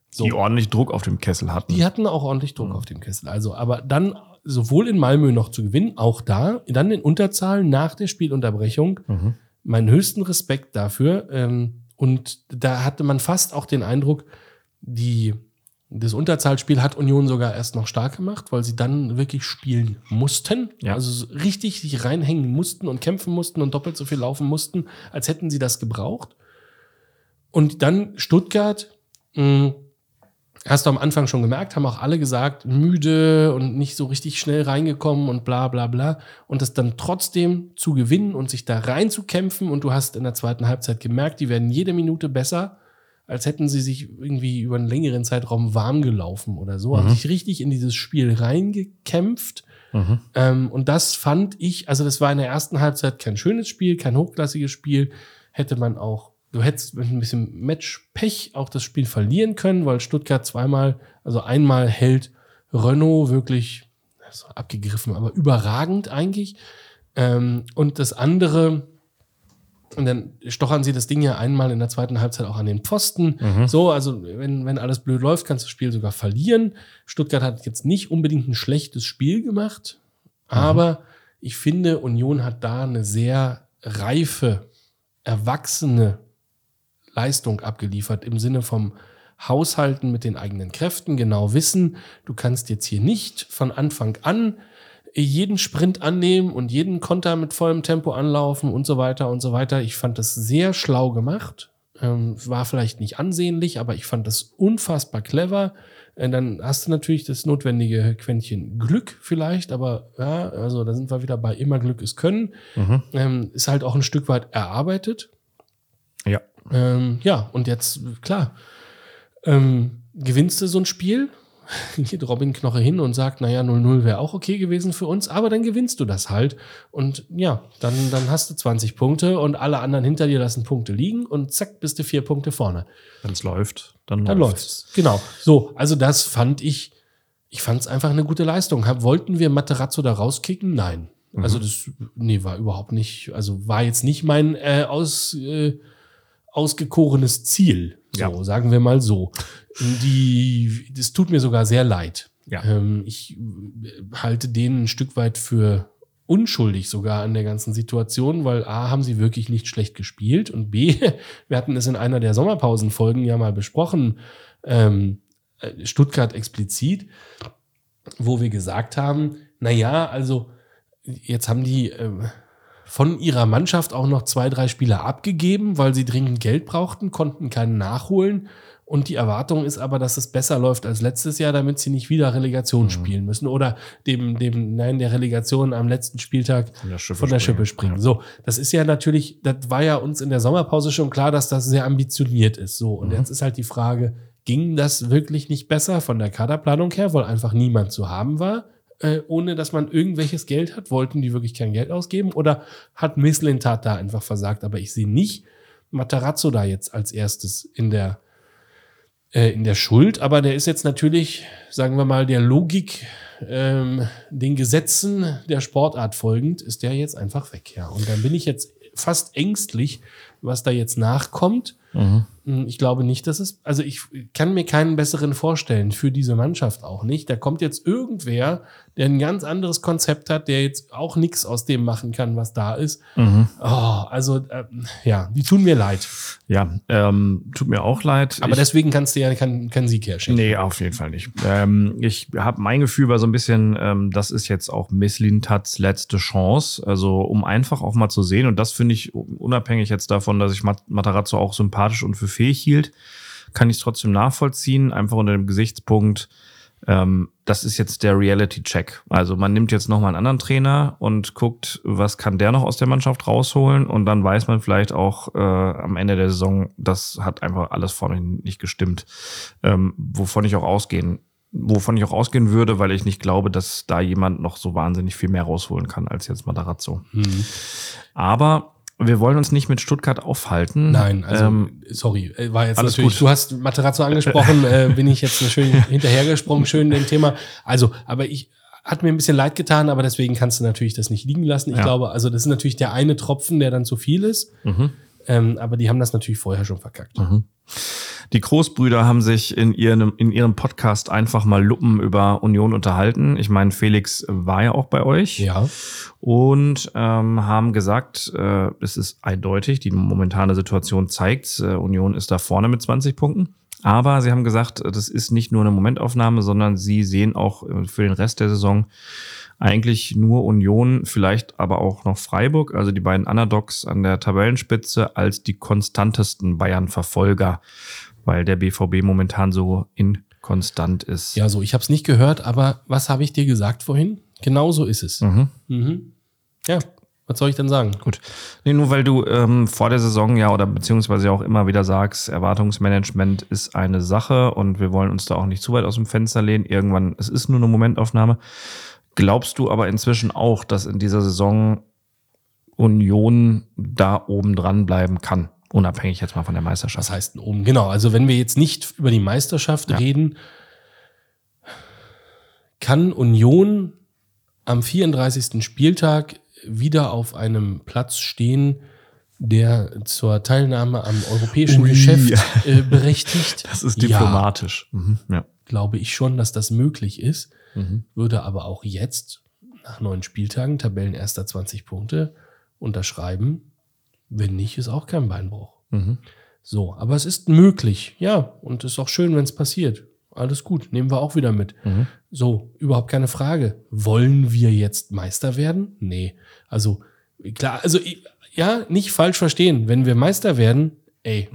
So. Die ordentlich Druck auf dem Kessel hatten. Die hatten auch ordentlich Druck auf dem Kessel. Also, aber dann sowohl in Malmö noch zu gewinnen, auch da, dann in Unterzahl nach der Spielunterbrechung. Mhm. Meinen höchsten Respekt dafür. Ähm, und da hatte man fast auch den Eindruck, die, das Unterzahlspiel hat Union sogar erst noch stark gemacht, weil sie dann wirklich spielen mussten. Ja. Also so richtig sich reinhängen mussten und kämpfen mussten und doppelt so viel laufen mussten, als hätten sie das gebraucht. Und dann Stuttgart, mh, hast du am Anfang schon gemerkt, haben auch alle gesagt, müde und nicht so richtig schnell reingekommen und bla bla bla. Und das dann trotzdem zu gewinnen und sich da reinzukämpfen. Und du hast in der zweiten Halbzeit gemerkt, die werden jede Minute besser, als hätten sie sich irgendwie über einen längeren Zeitraum warm gelaufen oder so. Haben sich richtig in dieses Spiel reingekämpft. Mhm. Ähm, und das fand ich, also das war in der ersten Halbzeit kein schönes Spiel, kein hochklassiges Spiel. Hätte man auch, du hättest mit ein bisschen Matchpech auch das Spiel verlieren können, weil Stuttgart zweimal, also einmal hält Renault wirklich abgegriffen, aber überragend eigentlich. Ähm, und das andere, und dann stochern sie das Ding ja einmal in der zweiten Halbzeit auch an den Pfosten. So, also wenn, wenn alles blöd läuft, kannst du das Spiel sogar verlieren. Stuttgart hat jetzt nicht unbedingt ein schlechtes Spiel gemacht, aber ich finde, Union hat da eine sehr reife, erwachsene Leistung abgeliefert im Sinne vom Haushalten mit den eigenen Kräften, genau wissen, du kannst jetzt hier nicht von Anfang an jeden Sprint annehmen und jeden Konter mit vollem Tempo anlaufen und so weiter und so weiter. Ich fand das sehr schlau gemacht. Ähm, war vielleicht nicht ansehnlich, aber ich fand das unfassbar clever. Äh, dann hast du natürlich das notwendige Quäntchen Glück vielleicht, aber ja, also da sind wir wieder bei immer Glück ist Können. Mhm. Ähm, ist halt auch ein Stück weit erarbeitet. Ja. Ähm, ja, und jetzt, klar, ähm, gewinnst du so ein Spiel, geht Robin Knoche hin und sagt, naja, 0-0 wäre auch okay gewesen für uns, aber dann gewinnst du das halt. Und ja, dann, dann hast du 20 Punkte und alle anderen hinter dir lassen Punkte liegen und zack, bist du vier Punkte vorne. Wenn es läuft, dann, Dann läuft's. Genau. So, also das fand ich, ich fand es einfach eine gute Leistung. Hab, wollten wir Materazzo da rauskicken? Nein. Also das, nee, war überhaupt nicht, also war jetzt nicht mein äh, aus, äh, ausgekorenes Ziel. So, Ja. sagen wir mal so. Die, das tut mir sogar sehr leid. Ja. Ähm, ich äh, halte denen ein Stück weit für unschuldig sogar an der ganzen Situation, weil A, haben sie wirklich nicht schlecht gespielt und B, wir hatten es in einer der Sommerpausenfolgen ja mal besprochen, ähm, äh, Stuttgart explizit, wo wir gesagt haben, na ja, also jetzt haben die ähm, von ihrer Mannschaft auch noch zwei, drei Spieler abgegeben, weil sie dringend Geld brauchten, konnten keinen nachholen. Und die Erwartung ist aber, dass es besser läuft als letztes Jahr, damit sie nicht wieder Relegation spielen müssen oder dem, dem, nein, der Relegation am letzten Spieltag Von der Schippe von der springen. Schippe springen. So, das ist ja natürlich, das war ja uns in der Sommerpause schon klar, dass das sehr ambitioniert ist. So, und jetzt ist halt die Frage, ging das wirklich nicht besser von der Kaderplanung her, weil einfach niemand zu haben war, äh, ohne dass man irgendwelches Geld hat? Wollten die wirklich kein Geld ausgeben oder hat Misslintat da einfach versagt? Aber ich sehe nicht Matarazzo da jetzt als erstes in der äh, in der Schuld, aber der ist jetzt natürlich, sagen wir mal, der Logik, ähm, den Gesetzen der Sportart folgend, ist der jetzt einfach weg, ja. Und dann bin ich jetzt fast ängstlich, was da jetzt nachkommt. Mhm. Hm, Ich glaube nicht, dass es, also ich kann mir keinen besseren vorstellen für diese Mannschaft auch nicht. Da kommt jetzt irgendwer, der ein ganz anderes Konzept hat, der jetzt auch nichts aus dem machen kann, was da ist. Mhm. Oh, also, ähm, ja, die tun mir leid. Ja, ähm, tut mir auch leid. Aber ich, deswegen kannst du ja keinen keinen Sieg herschenken. Nee, auf jeden Fall nicht. Ähm, ich habe mein Gefühl war so ein bisschen, ähm, das ist jetzt auch Misslintats letzte Chance. Also um einfach auch mal zu sehen, und das finde ich unabhängig jetzt davon, dass ich Mat Matarazzo auch sympathisch und für fähig hielt, kann ich es trotzdem nachvollziehen, einfach unter dem Gesichtspunkt, ähm, das ist jetzt der Reality-Check. Also man nimmt jetzt nochmal einen anderen Trainer und guckt, was kann der noch aus der Mannschaft rausholen und dann weiß man vielleicht auch äh, am Ende der Saison, das hat einfach alles vorne nicht gestimmt. Ähm, wovon ich auch ausgehen, wovon ich auch ausgehen würde, weil ich nicht glaube, dass da jemand noch so wahnsinnig viel mehr rausholen kann als jetzt Matarazzo. Mhm. Aber wir wollen uns nicht mit Stuttgart aufhalten. Nein, also Ähm, sorry, äh, war jetzt alles gut. du hast Materazzo angesprochen, äh, bin ich jetzt schön hinterhergesprungen, schön dem Thema. Also, aber ich hat mir ein bisschen leid getan, aber deswegen kannst du natürlich das nicht liegen lassen. Ich Ja. glaube, also das ist natürlich der eine Tropfen, der dann zu viel ist. Mhm. Ähm, aber die haben das natürlich vorher schon verkackt. Die Großbrüder haben sich in ihrem, in ihrem Podcast einfach mal Luppen über Union unterhalten. Ich meine, Felix war ja auch bei euch. Ja. und ähm, haben gesagt, äh, es ist eindeutig, die momentane Situation zeigt, äh, Union ist da vorne mit 20 Punkten. Aber sie haben gesagt, das ist nicht nur eine Momentaufnahme, sondern sie sehen auch äh, für den Rest der Saison eigentlich nur Union, vielleicht aber auch noch Freiburg, also die beiden Underdogs an der Tabellenspitze, als die konstantesten Bayern-Verfolger, weil der BVB momentan so inkonstant ist. Ja, so, ich habe es nicht gehört, aber was habe ich dir gesagt vorhin? Genau so ist es. Mhm. Mhm. Ja, was soll ich denn sagen? Gut. Nee, nur weil du ähm, vor der Saison ja oder beziehungsweise auch immer wieder sagst, Erwartungsmanagement ist eine Sache und wir wollen uns da auch nicht zu weit aus dem Fenster lehnen. Irgendwann, es ist nur eine Momentaufnahme. Glaubst du aber inzwischen auch, dass in dieser Saison Union da oben dran bleiben kann? Unabhängig jetzt mal von der Meisterschaft. Was heißt denn oben? Genau, also wenn wir jetzt nicht über die Meisterschaft Ja. reden, kann Union am 34. Spieltag wieder auf einem Platz stehen, der zur Teilnahme am europäischen Ui. Geschäft äh, berechtigt. Das ist Ja, diplomatisch. Mhm. Ja. glaube ich schon, dass das möglich ist. Mhm. Würde aber auch jetzt nach neun Spieltagen Tabellenerster 20 Punkte unterschreiben. Wenn nicht, ist auch kein Beinbruch. Mhm. So, aber es ist möglich, ja. Und es ist auch schön, wenn es passiert. Alles gut, nehmen wir auch wieder mit. Mhm. So, überhaupt keine Frage. Wollen wir jetzt Meister werden? Nee. Also, klar, also, ja, nicht falsch verstehen. Wenn wir Meister werden, ey,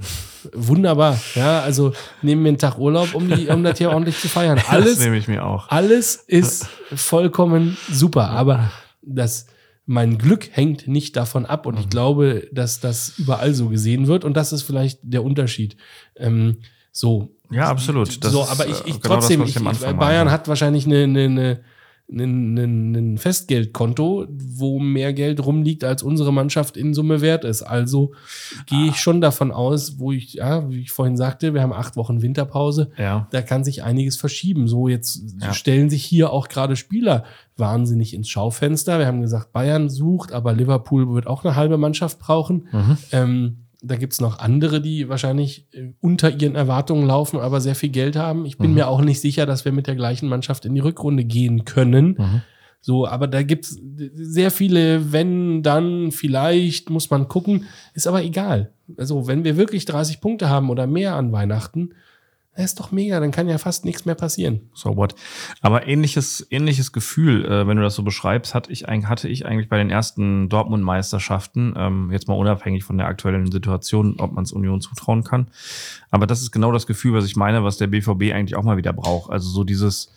wunderbar. Ja, also, nehmen wir einen Tag Urlaub, um, die, um das hier ordentlich zu feiern. das Alles, nehme ich mir auch. alles ist vollkommen super. Aber das, mein Glück hängt nicht davon ab. Und ich glaube, dass das überall so gesehen wird. Und das ist vielleicht der Unterschied. Ähm, so. Ja, absolut. Das so, aber ich, äh, ich genau das, trotzdem, was ich, ich Bayern meinte. hat wahrscheinlich eine, eine, eine ein, ein, ein Festgeldkonto, wo mehr Geld rumliegt, als unsere Mannschaft in Summe wert ist. Also gehe ich schon davon aus, wo ich, ja, wie ich vorhin sagte, wir haben acht Wochen Winterpause. Ja. Da kann sich einiges verschieben. So jetzt Ja. stellen sich hier auch gerade Spieler wahnsinnig ins Schaufenster. Wir haben gesagt, Bayern sucht, aber Liverpool wird auch eine halbe Mannschaft brauchen. Mhm. Ähm, da gibt's noch andere, die wahrscheinlich äh, unter ihren Erwartungen laufen, aber sehr viel Geld haben. Ich bin Mhm. mir auch nicht sicher, dass wir mit der gleichen Mannschaft in die Rückrunde gehen können. Mhm. So, aber da gibt's sehr viele, wenn, dann, vielleicht, muss man gucken. Ist aber egal. Also, wenn wir wirklich 30 Punkte haben oder mehr an Weihnachten, das ist doch mega, dann kann ja fast nichts mehr passieren. So what. Aber ähnliches, ähnliches Gefühl, äh, wenn du das so beschreibst, hatte ich, eigentlich- hatte ich eigentlich bei den ersten Dortmund-Meisterschaften, ähm, jetzt mal unabhängig von der aktuellen Situation, ob man es Union zutrauen kann. Aber das ist genau das Gefühl, was ich meine, was der BVB eigentlich auch mal wieder braucht. Also so dieses,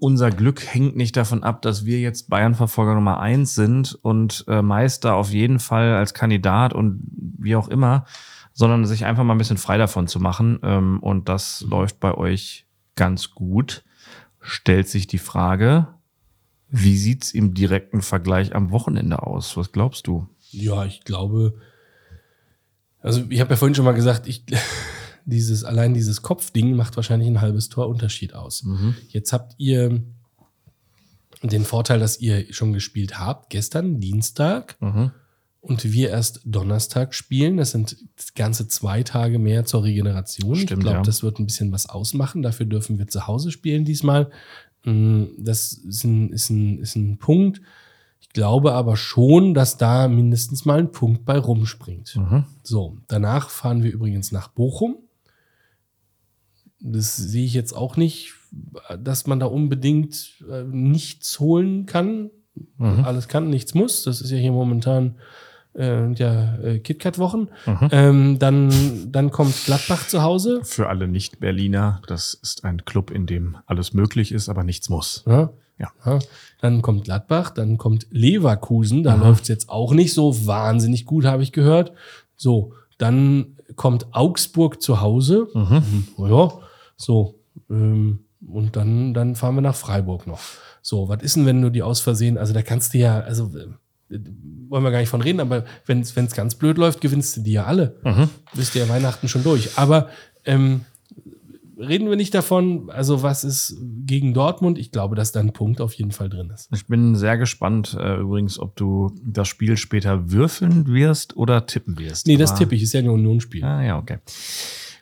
unser Glück hängt nicht davon ab, dass wir jetzt Bayern-Verfolger Nummer eins sind und äh, Meister auf jeden Fall als Kandidat und wie auch immer, sondern sich einfach mal ein bisschen frei davon zu machen. Ähm, und das läuft bei euch ganz gut. Stellt sich die Frage, wie sieht's im direkten Vergleich am Wochenende aus? Was glaubst du? Ja, ich glaube, also ich habe ja vorhin schon mal gesagt, ich, dieses, allein dieses Kopfding macht wahrscheinlich ein halbes Tor Unterschied aus. Jetzt habt ihr den Vorteil, dass ihr schon gespielt habt, gestern, Dienstag, Mhm. Und wir erst Donnerstag spielen. Das sind ganze zwei Tage mehr zur Regeneration. ich Stimmt, glaube, ja. das wird ein bisschen was ausmachen. Dafür dürfen wir zu Hause spielen diesmal. Mm, Das ist ein, ist ein, ist ein Punkt. Ich glaube aber schon, dass da mindestens mal ein Punkt bei rumspringt. Mhm. So, danach fahren wir übrigens nach Bochum. Das sehe ich jetzt auch nicht, dass man da unbedingt äh, nichts holen kann. Mhm. Alles kann, nichts muss. Das ist ja hier momentan äh, ja, äh, KitKat-Wochen. Mhm. Ähm, dann, dann kommt Gladbach zu Hause. Für alle Nicht-Berliner, das ist ein Club, in dem alles möglich ist, aber nichts muss. Ja. Ja. Dann kommt Gladbach, dann kommt Leverkusen. Da Aha. läuft es jetzt auch nicht so wahnsinnig gut, habe ich gehört. So, dann kommt Augsburg zu Hause. Mhm. Ja, so. Ähm, und dann, dann fahren wir nach Freiburg noch. So, was ist denn, wenn du die aus Versehen, also da kannst du ja, also äh, wollen wir gar nicht von reden, aber wenn es ganz blöd läuft, gewinnst du die ja alle. Mhm. Bist du ja Weihnachten schon durch. Aber ähm, reden wir nicht davon. Also, was ist gegen Dortmund? Ich glaube, dass da ein Punkt auf jeden Fall drin ist. Ich bin sehr gespannt äh, übrigens, ob du das Spiel später würfeln wirst oder tippen wirst. Nee, das tippe ich. Ist ja ein Unionsspiel. Ah, ja, okay.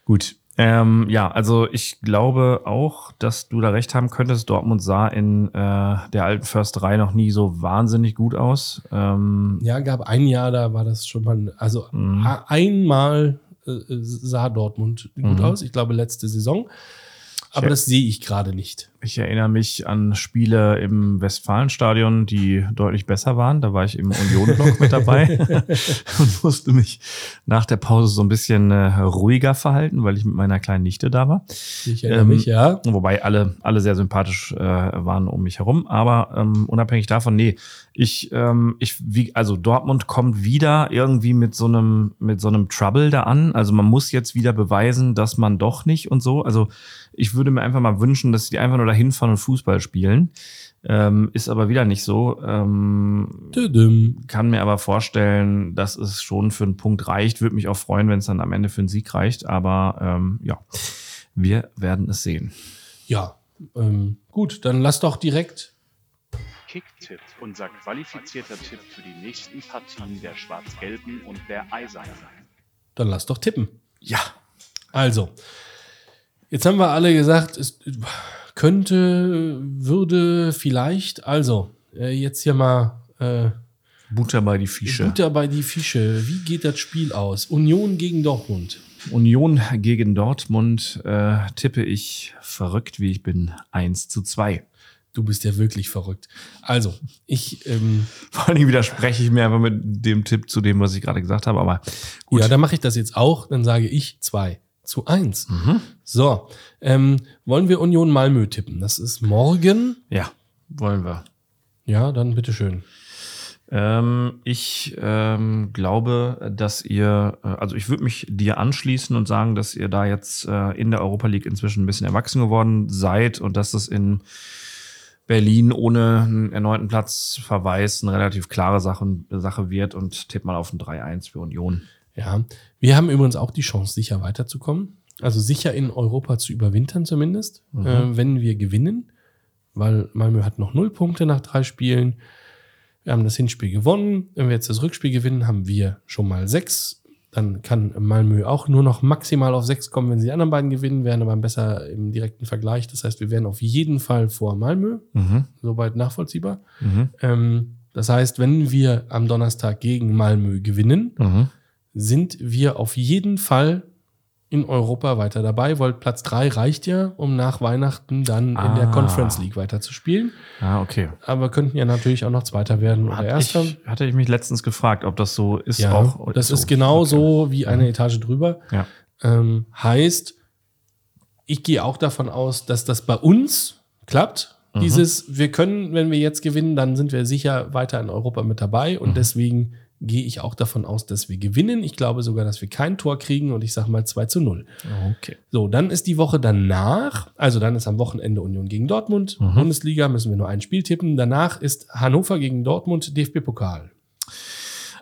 Gut. Ähm, ja, also ich glaube auch, dass du da recht haben könntest. Dortmund sah in äh, der alten Försterei noch nie so wahnsinnig gut aus. Ähm, Ja, gab ein Jahr, da war das schon mal, also Mhm. einmal äh, sah Dortmund gut Mhm. aus. Ich glaube, letzte Saison. Aber Ja. das sehe ich gerade nicht. Ich erinnere mich an Spiele im Westfalenstadion, die deutlich besser waren. Da war ich im Union-Block mit dabei und musste mich nach der Pause so ein bisschen äh, ruhiger verhalten, weil ich mit meiner kleinen Nichte da war. Ich erinnere Ähm, mich, ja. Wobei alle, alle sehr sympathisch äh, waren um mich herum. Aber ähm, unabhängig davon, nee, ich, ähm, ich, wie, also Dortmund kommt wieder irgendwie mit so einem, mit so einem Trouble da an. Also man muss jetzt wieder beweisen, dass man doch nicht und so. Also ich würde mir einfach mal wünschen, dass die einfach nur dahin fahren und Fußball spielen. Ähm, ist aber wieder nicht so. Ähm, kann mir aber vorstellen, dass es schon für einen Punkt reicht. Würde mich auch freuen, wenn es dann am Ende für einen Sieg reicht. Aber ähm, ja, wir werden es sehen. Ja, ähm, gut, dann lass doch direkt. Kicktipp, unser qualifizierter Tipp für die nächsten Partien der Schwarz-Gelben und der Eisernen. Dann lass doch tippen. Ja. Also, jetzt haben wir alle gesagt, es könnte, würde, vielleicht. Also, äh, jetzt hier mal äh, Butter bei die Fische. Butter bei die Fische. Wie geht das Spiel aus? Union gegen Dortmund. Union gegen Dortmund äh, tippe ich verrückt, wie ich bin, 1 zu 2. Du bist ja wirklich verrückt. Also, ich, ähm, Vor allen Dingen widerspreche ich mir einfach mit dem Tipp zu dem, was ich gerade gesagt habe. Aber gut. ja, dann mache ich das jetzt auch. Dann sage ich 2 zu 1. Mhm. So, ähm, wollen wir Union Malmö tippen? Das ist morgen. ja, wollen wir. Ja, dann bitteschön. Ähm, ich ähm, glaube, dass ihr, äh, also ich würde mich dir anschließen und sagen, dass ihr da jetzt äh, in der Europa League inzwischen ein bisschen erwachsen geworden seid und dass es in Berlin ohne einen erneuten Platzverweis eine relativ klare Sache, Sache wird und tipp mal auf ein 3-1 für Union. Ja, wir haben übrigens auch die Chance, sicher weiterzukommen. Also sicher in Europa zu überwintern zumindest, äh, wenn wir gewinnen. Weil Malmö hat noch null Punkte nach drei Spielen. Wir haben das Hinspiel gewonnen. Wenn wir jetzt das Rückspiel gewinnen, haben wir schon mal sechs. Dann kann Malmö auch nur noch maximal auf sechs kommen, wenn sie die anderen beiden gewinnen, wären aber besser im direkten Vergleich. Das heißt, wir wären auf jeden Fall vor Malmö. Mhm. Soweit nachvollziehbar. Mhm. Ähm, das heißt, wenn wir am Donnerstag gegen Malmö gewinnen, Mhm. Sind wir auf jeden Fall in Europa weiter dabei, weil Platz 3 reicht ja, um nach Weihnachten dann in der Ah. Conference League weiter zu spielen. Ah, okay. Aber könnten ja natürlich auch noch Zweiter werden oder Hat Erster. ich, hatte ich mich letztens gefragt, ob das so ist ja, auch. das so. ist genau Okay. so wie eine Etage drüber. Ja. Ähm, heißt, ich gehe auch davon aus, dass das bei uns klappt. Mhm. Dieses, wir können, wenn wir jetzt gewinnen, dann sind wir sicher weiter in Europa mit dabei. Und Mhm. deswegen gehe ich auch davon aus, dass wir gewinnen. Ich glaube sogar, dass wir kein Tor kriegen und ich sage mal 2 zu 0. Okay. So, dann ist die Woche danach, also dann ist am Wochenende Union gegen Dortmund, Mhm. Bundesliga, müssen wir nur ein Spiel tippen. Danach ist Hannover gegen Dortmund, DFB-Pokal.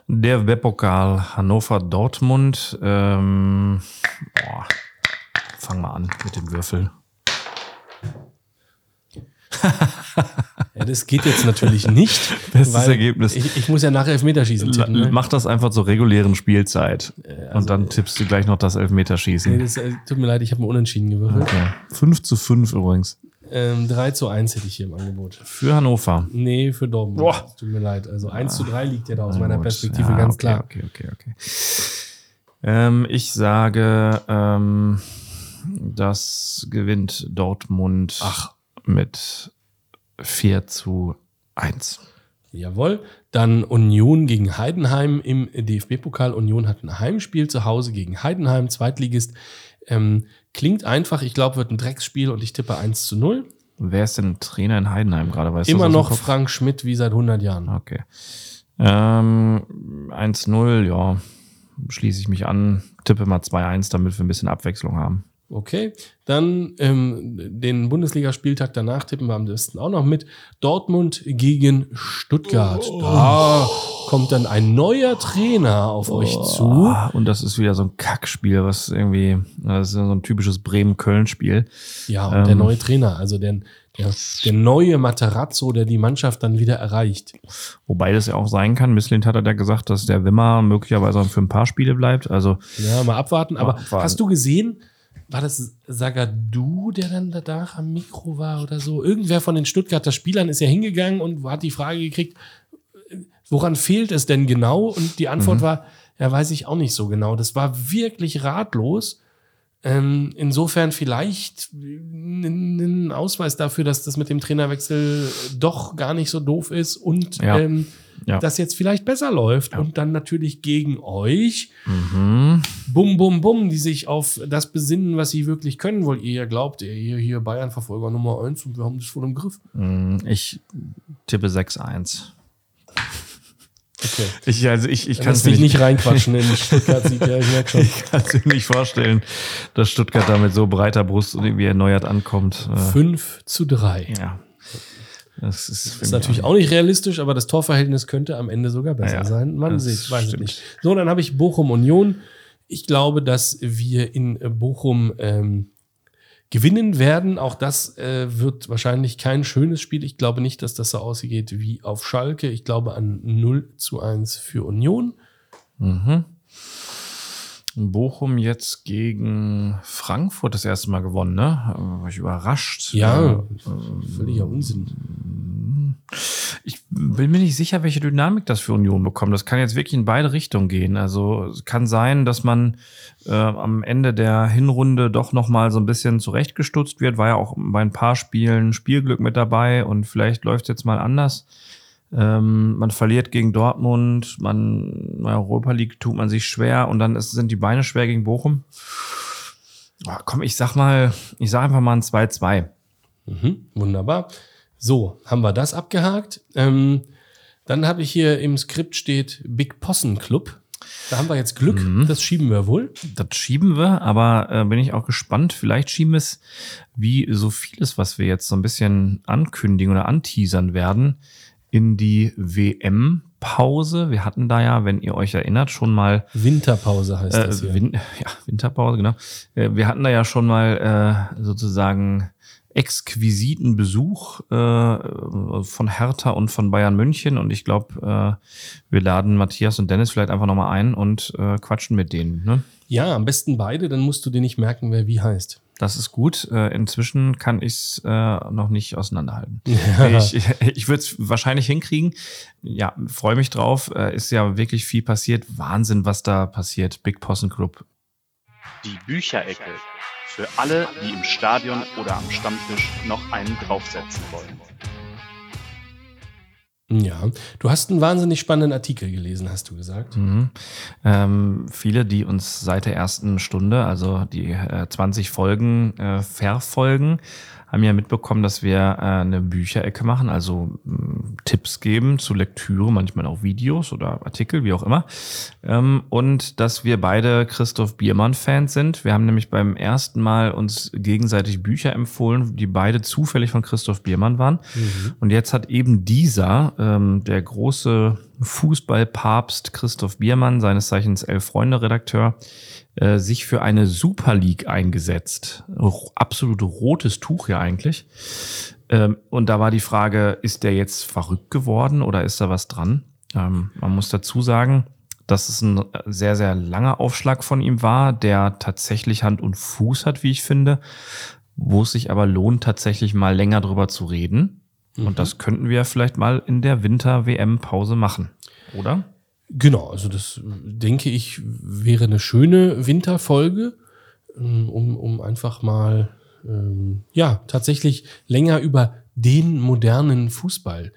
Der Webpokal Hannover Dortmund. Ähm, boah. Fang mal an mit dem Würfel. Ja, das geht jetzt natürlich nicht. Bestes Ergebnis. Ich, ich muss ja nach Elfmeterschießen tippen. Ne? Mach das einfach zur regulären Spielzeit. also, und dann tippst du gleich noch das Nee, Elfmeterschießen. das, äh, tut mir leid, ich habe mal unentschieden gewürfelt. Okay. 5 zu 5 übrigens. Ähm, 3 zu 1 hätte ich hier im Angebot. Für Hannover. Nee, für Dortmund. Boah. Tut mir leid. Also 1 zu 3 liegt ja da aus meiner. Perspektive Ja, ganz okay, klar. Okay, okay, okay. Ähm, ich sage, ähm, das gewinnt Dortmund Ach. Mit 4 zu 1. Jawohl. Dann Union gegen Heidenheim im DFB-Pokal. Union hat ein Heimspiel zu Hause gegen Heidenheim, Zweitligist. Ähm, klingt einfach. Ich glaube, wird ein Drecksspiel und ich tippe 1 zu 0. Wer ist denn Trainer in Heidenheim gerade? Weißt Immer noch? Frank Schmidt wie seit 100 Jahren. Okay. Ähm, 1-0, ja, schließe ich mich an. Tippe mal 2-1, damit wir ein bisschen Abwechslung haben. Okay, dann ähm, den Bundesligaspieltag danach tippen wir am besten auch noch mit. Dortmund gegen Stuttgart. Da kommt dann ein neuer Trainer auf euch zu. Und das ist wieder so ein Kackspiel, was irgendwie, das ist so ein typisches Bremen-Köln-Spiel. Ja, und der Ähm. neue Trainer, also der, der, der neue Materazzo, der die Mannschaft dann wieder erreicht. Wobei das ja auch sein kann. Misslint hat er ja gesagt, dass der Wimmer möglicherweise für ein paar Spiele bleibt. Also, Ja, mal abwarten. Aber Mal abwarten. hast du gesehen, war das Sagadu, der dann danach am Mikro war oder so? Irgendwer von den Stuttgarter Spielern ist ja hingegangen und hat die Frage gekriegt, woran fehlt es denn genau? Und die Antwort war, ja, weiß ich auch nicht so genau. Das war wirklich ratlos. Ähm, insofern vielleicht ein Ausweis dafür, dass das mit dem Trainerwechsel doch gar nicht so doof ist und Ja. ähm, Ja. das jetzt vielleicht besser läuft. Und dann natürlich gegen euch mhm. bum, bum, bum, die sich auf das besinnen, was sie wirklich können, weil ihr ja glaubt, ihr hier, hier Bayern-Verfolger Nummer eins und wir haben das voll im Griff. Mm, ich tippe 6-1. Okay. Ich, also ich, ich kann es nicht, nicht reinquatschen in Stuttgart-Sieg, ja, ich merke schon. ich kann's mir nicht vorstellen, dass Stuttgart da mit so breiter Brust und irgendwie erneuert ankommt. Äh, 5 zu 3. ja. Das ist, Ist natürlich auch nicht realistisch, aber das Torverhältnis könnte am Ende sogar besser Ja, sein. Man das sieht, weiß es nicht. So, dann habe ich Bochum Union. Ich glaube, dass wir in äh, Bochum ähm, gewinnen werden. Auch das äh, wird wahrscheinlich kein schönes Spiel. Ich glaube nicht, dass das so ausgeht wie auf Schalke. Ich glaube an 0 zu 1 für Union. Mhm. Bochum jetzt gegen Frankfurt das erste Mal gewonnen, ne? Äh, War ich überrascht. Ja, Äh, völliger Unsinn. Ich bin mir nicht sicher, welche Dynamik das für Union bekommt. Das kann jetzt wirklich in beide Richtungen gehen. Also es kann sein, dass man äh, am Ende der Hinrunde doch noch mal so ein bisschen zurechtgestutzt wird. War ja auch bei ein paar Spielen Spielglück mit dabei und vielleicht läuft es jetzt mal anders. Ähm, man verliert gegen Dortmund, man in der Europa League tut man sich schwer und dann ist, sind die Beine schwer gegen Bochum. Ah, komm, ich sag mal, ich sag einfach mal ein 2-2. Mhm, wunderbar. So, haben wir das abgehakt. Ähm, dann habe ich hier im Skript steht Big Possen Club. Da haben wir jetzt Glück. Das schieben wir wohl. Das schieben wir, aber äh, bin ich auch gespannt. Vielleicht schieben wir es wie so vieles, was wir jetzt so ein bisschen ankündigen oder anteasern werden, in die WM-Pause. Wir hatten da ja, wenn ihr euch erinnert, schon mal Winterpause heißt das äh, hier. Win ja, Winterpause, genau. Äh, wir hatten da ja schon mal äh, sozusagen exquisiten Besuch äh, von Hertha und von Bayern München und ich glaube, äh, wir laden Matthias und Dennis vielleicht einfach nochmal ein und äh, quatschen mit denen. Ne? Ja, am besten beide, dann musst du dir nicht merken, wer wie heißt. Das ist gut. Äh, inzwischen kann ich es äh, noch nicht auseinanderhalten. Ja. Ich, ich würde es wahrscheinlich hinkriegen. Ja, freue mich drauf. Äh, ist ja wirklich viel passiert. Wahnsinn, was da passiert. Big Possen Club. Die Bücherecke. Für alle, die im Stadion oder am Stammtisch noch einen draufsetzen wollen. Ja, du hast einen wahnsinnig spannenden Artikel gelesen, hast du gesagt. Mhm. Ähm, viele, die uns seit der ersten Stunde, also die äh, 20 Folgen äh, verfolgen, haben ja mitbekommen, dass wir äh, eine Bücherecke machen, also mh, Tipps geben zu Lektüre, manchmal auch Videos oder Artikel, wie auch immer. Ähm, und dass wir beide Christoph Biermann-Fans sind. Wir haben nämlich beim ersten Mal uns gegenseitig Bücher empfohlen, die beide zufällig von Christoph Biermann waren. Und jetzt hat eben dieser, ähm, der große Fußballpapst Christoph Biermann, seines Zeichens Elf-Freunde-Redakteur, äh, sich für eine Super League eingesetzt. Absolut rotes Tuch ja eigentlich. Ähm, und da war die Frage, ist der jetzt verrückt geworden oder ist da was dran? Ähm, man muss dazu sagen, dass es ein sehr, sehr langer Aufschlag von ihm war, der tatsächlich Hand und Fuß hat, wie ich finde, wo es sich aber lohnt, tatsächlich mal länger drüber zu reden. Und das könnten wir vielleicht mal in der Winter-WM-Pause machen, oder? Genau, also das denke ich wäre eine schöne Winterfolge, ähm, um, um einfach mal ähm, ja tatsächlich länger über den modernen Fußball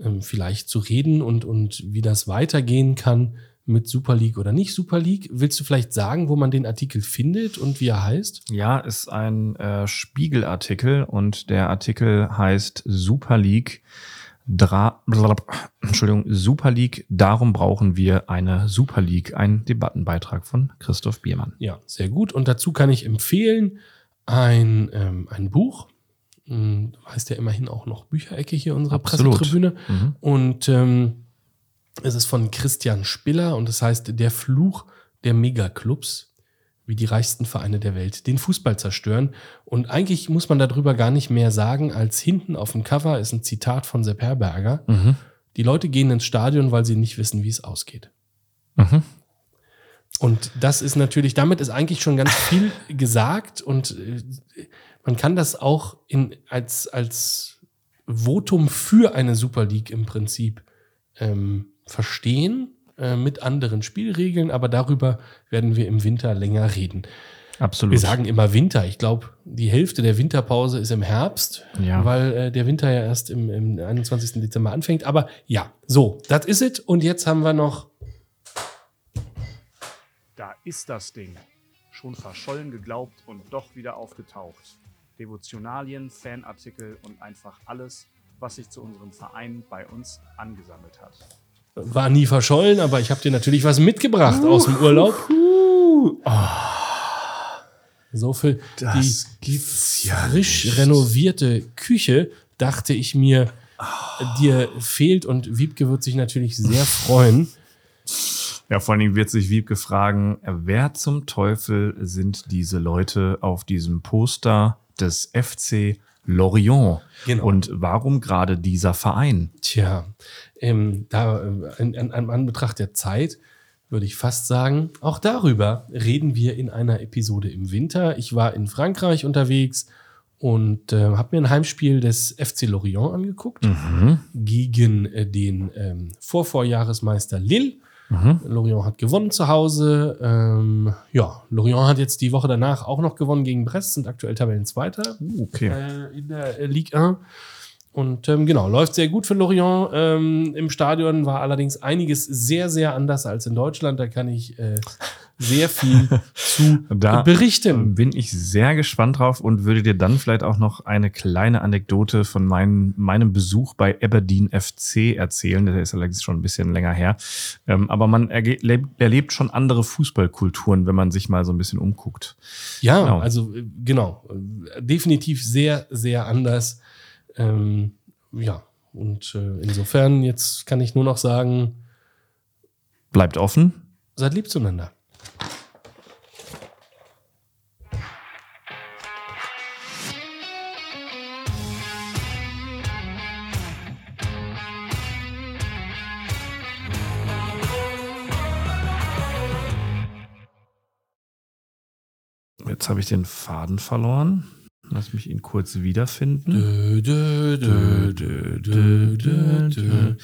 ähm, vielleicht zu reden und, und wie das weitergehen kann mit Super League oder nicht Super League. Willst du vielleicht sagen, wo man den Artikel findet und wie er heißt? Ja, ist ein äh, Spiegelartikel und der Artikel heißt Super League Dra Entschuldigung, Super League. Darum brauchen wir eine Super League. Ein Debattenbeitrag von Christoph Biermann. Ja, sehr gut. Und dazu kann ich empfehlen ein, ähm, ein Buch. Hm, Du weißt ja immerhin auch noch Bücherecke hier unserer Absolut. Pressetribüne. Mhm. Und ähm, es ist von Christian Spiller und es heißt Der Fluch der Megaclubs, wie die reichsten Vereine der Welt den Fußball zerstören. Und eigentlich muss man darüber gar nicht mehr sagen, als hinten auf dem Cover ist ein Zitat von Sepp Herberger. Mhm. Die Leute gehen ins Stadion, weil sie nicht wissen, wie es ausgeht. Mhm. Und das ist natürlich, damit ist eigentlich schon ganz viel gesagt und äh, man kann das auch in, als, als Votum für eine Super League im Prinzip ähm, verstehen äh, mit anderen Spielregeln, aber darüber werden wir im Winter länger reden. Absolut. Wir sagen immer Winter. Ich glaube, die Hälfte der Winterpause ist im Herbst, Ja. weil äh, der Winter ja erst im, im 21. Dezember anfängt. Aber ja, so, das ist es. Und jetzt haben wir noch Da ist das Ding. Schon verschollen geglaubt und doch wieder aufgetaucht. Devotionalien, Fanartikel und einfach alles, was sich zu unserem Verein bei uns angesammelt hat. War nie verschollen, aber ich habe dir natürlich was mitgebracht aus dem Urlaub. So viel Das die gibt's ja frisch nicht. renovierte Küche, dachte ich mir, dir fehlt und Wiebke wird sich natürlich sehr freuen. Ja, vor allen Dingen wird sich Wiebke fragen, wer zum Teufel sind diese Leute auf diesem Poster des FC Lorient? Genau. Und warum gerade dieser Verein? Tja, ähm, da äh, in, in, in Anbetracht der Zeit würde ich fast sagen, auch darüber reden wir in einer Episode im Winter. Ich war in Frankreich unterwegs und äh, habe mir ein Heimspiel des FC Lorient angeguckt Mhm. gegen äh, den ähm, Vorvorjahresmeister Lille. Mhm. Lorient hat gewonnen zu Hause. Ähm, ja, Lorient hat jetzt die Woche danach auch noch gewonnen gegen Brest, sind aktuell Tabellenzweiter Okay. äh, in der äh, Ligue 1. Und ähm, genau, läuft sehr gut für Lorient. Ähm, Im Stadion war allerdings einiges sehr, sehr anders als in Deutschland. Da kann ich äh, sehr viel zu Da berichten. bin ich sehr gespannt drauf und würde dir dann vielleicht auch noch eine kleine Anekdote von meinem, meinem Besuch bei Aberdeen FC erzählen. Der ist allerdings schon ein bisschen länger her. Ähm, aber man erlebt schon andere Fußballkulturen, wenn man sich mal so ein bisschen umguckt. Ja, Genau. also äh, genau, definitiv sehr, sehr anders. Ähm, ja, und äh, insofern, jetzt kann ich nur noch sagen, Bleibt offen. seid lieb zueinander. Jetzt habe ich den Faden verloren. Lass mich ihn kurz wiederfinden. Dö, dö, dö.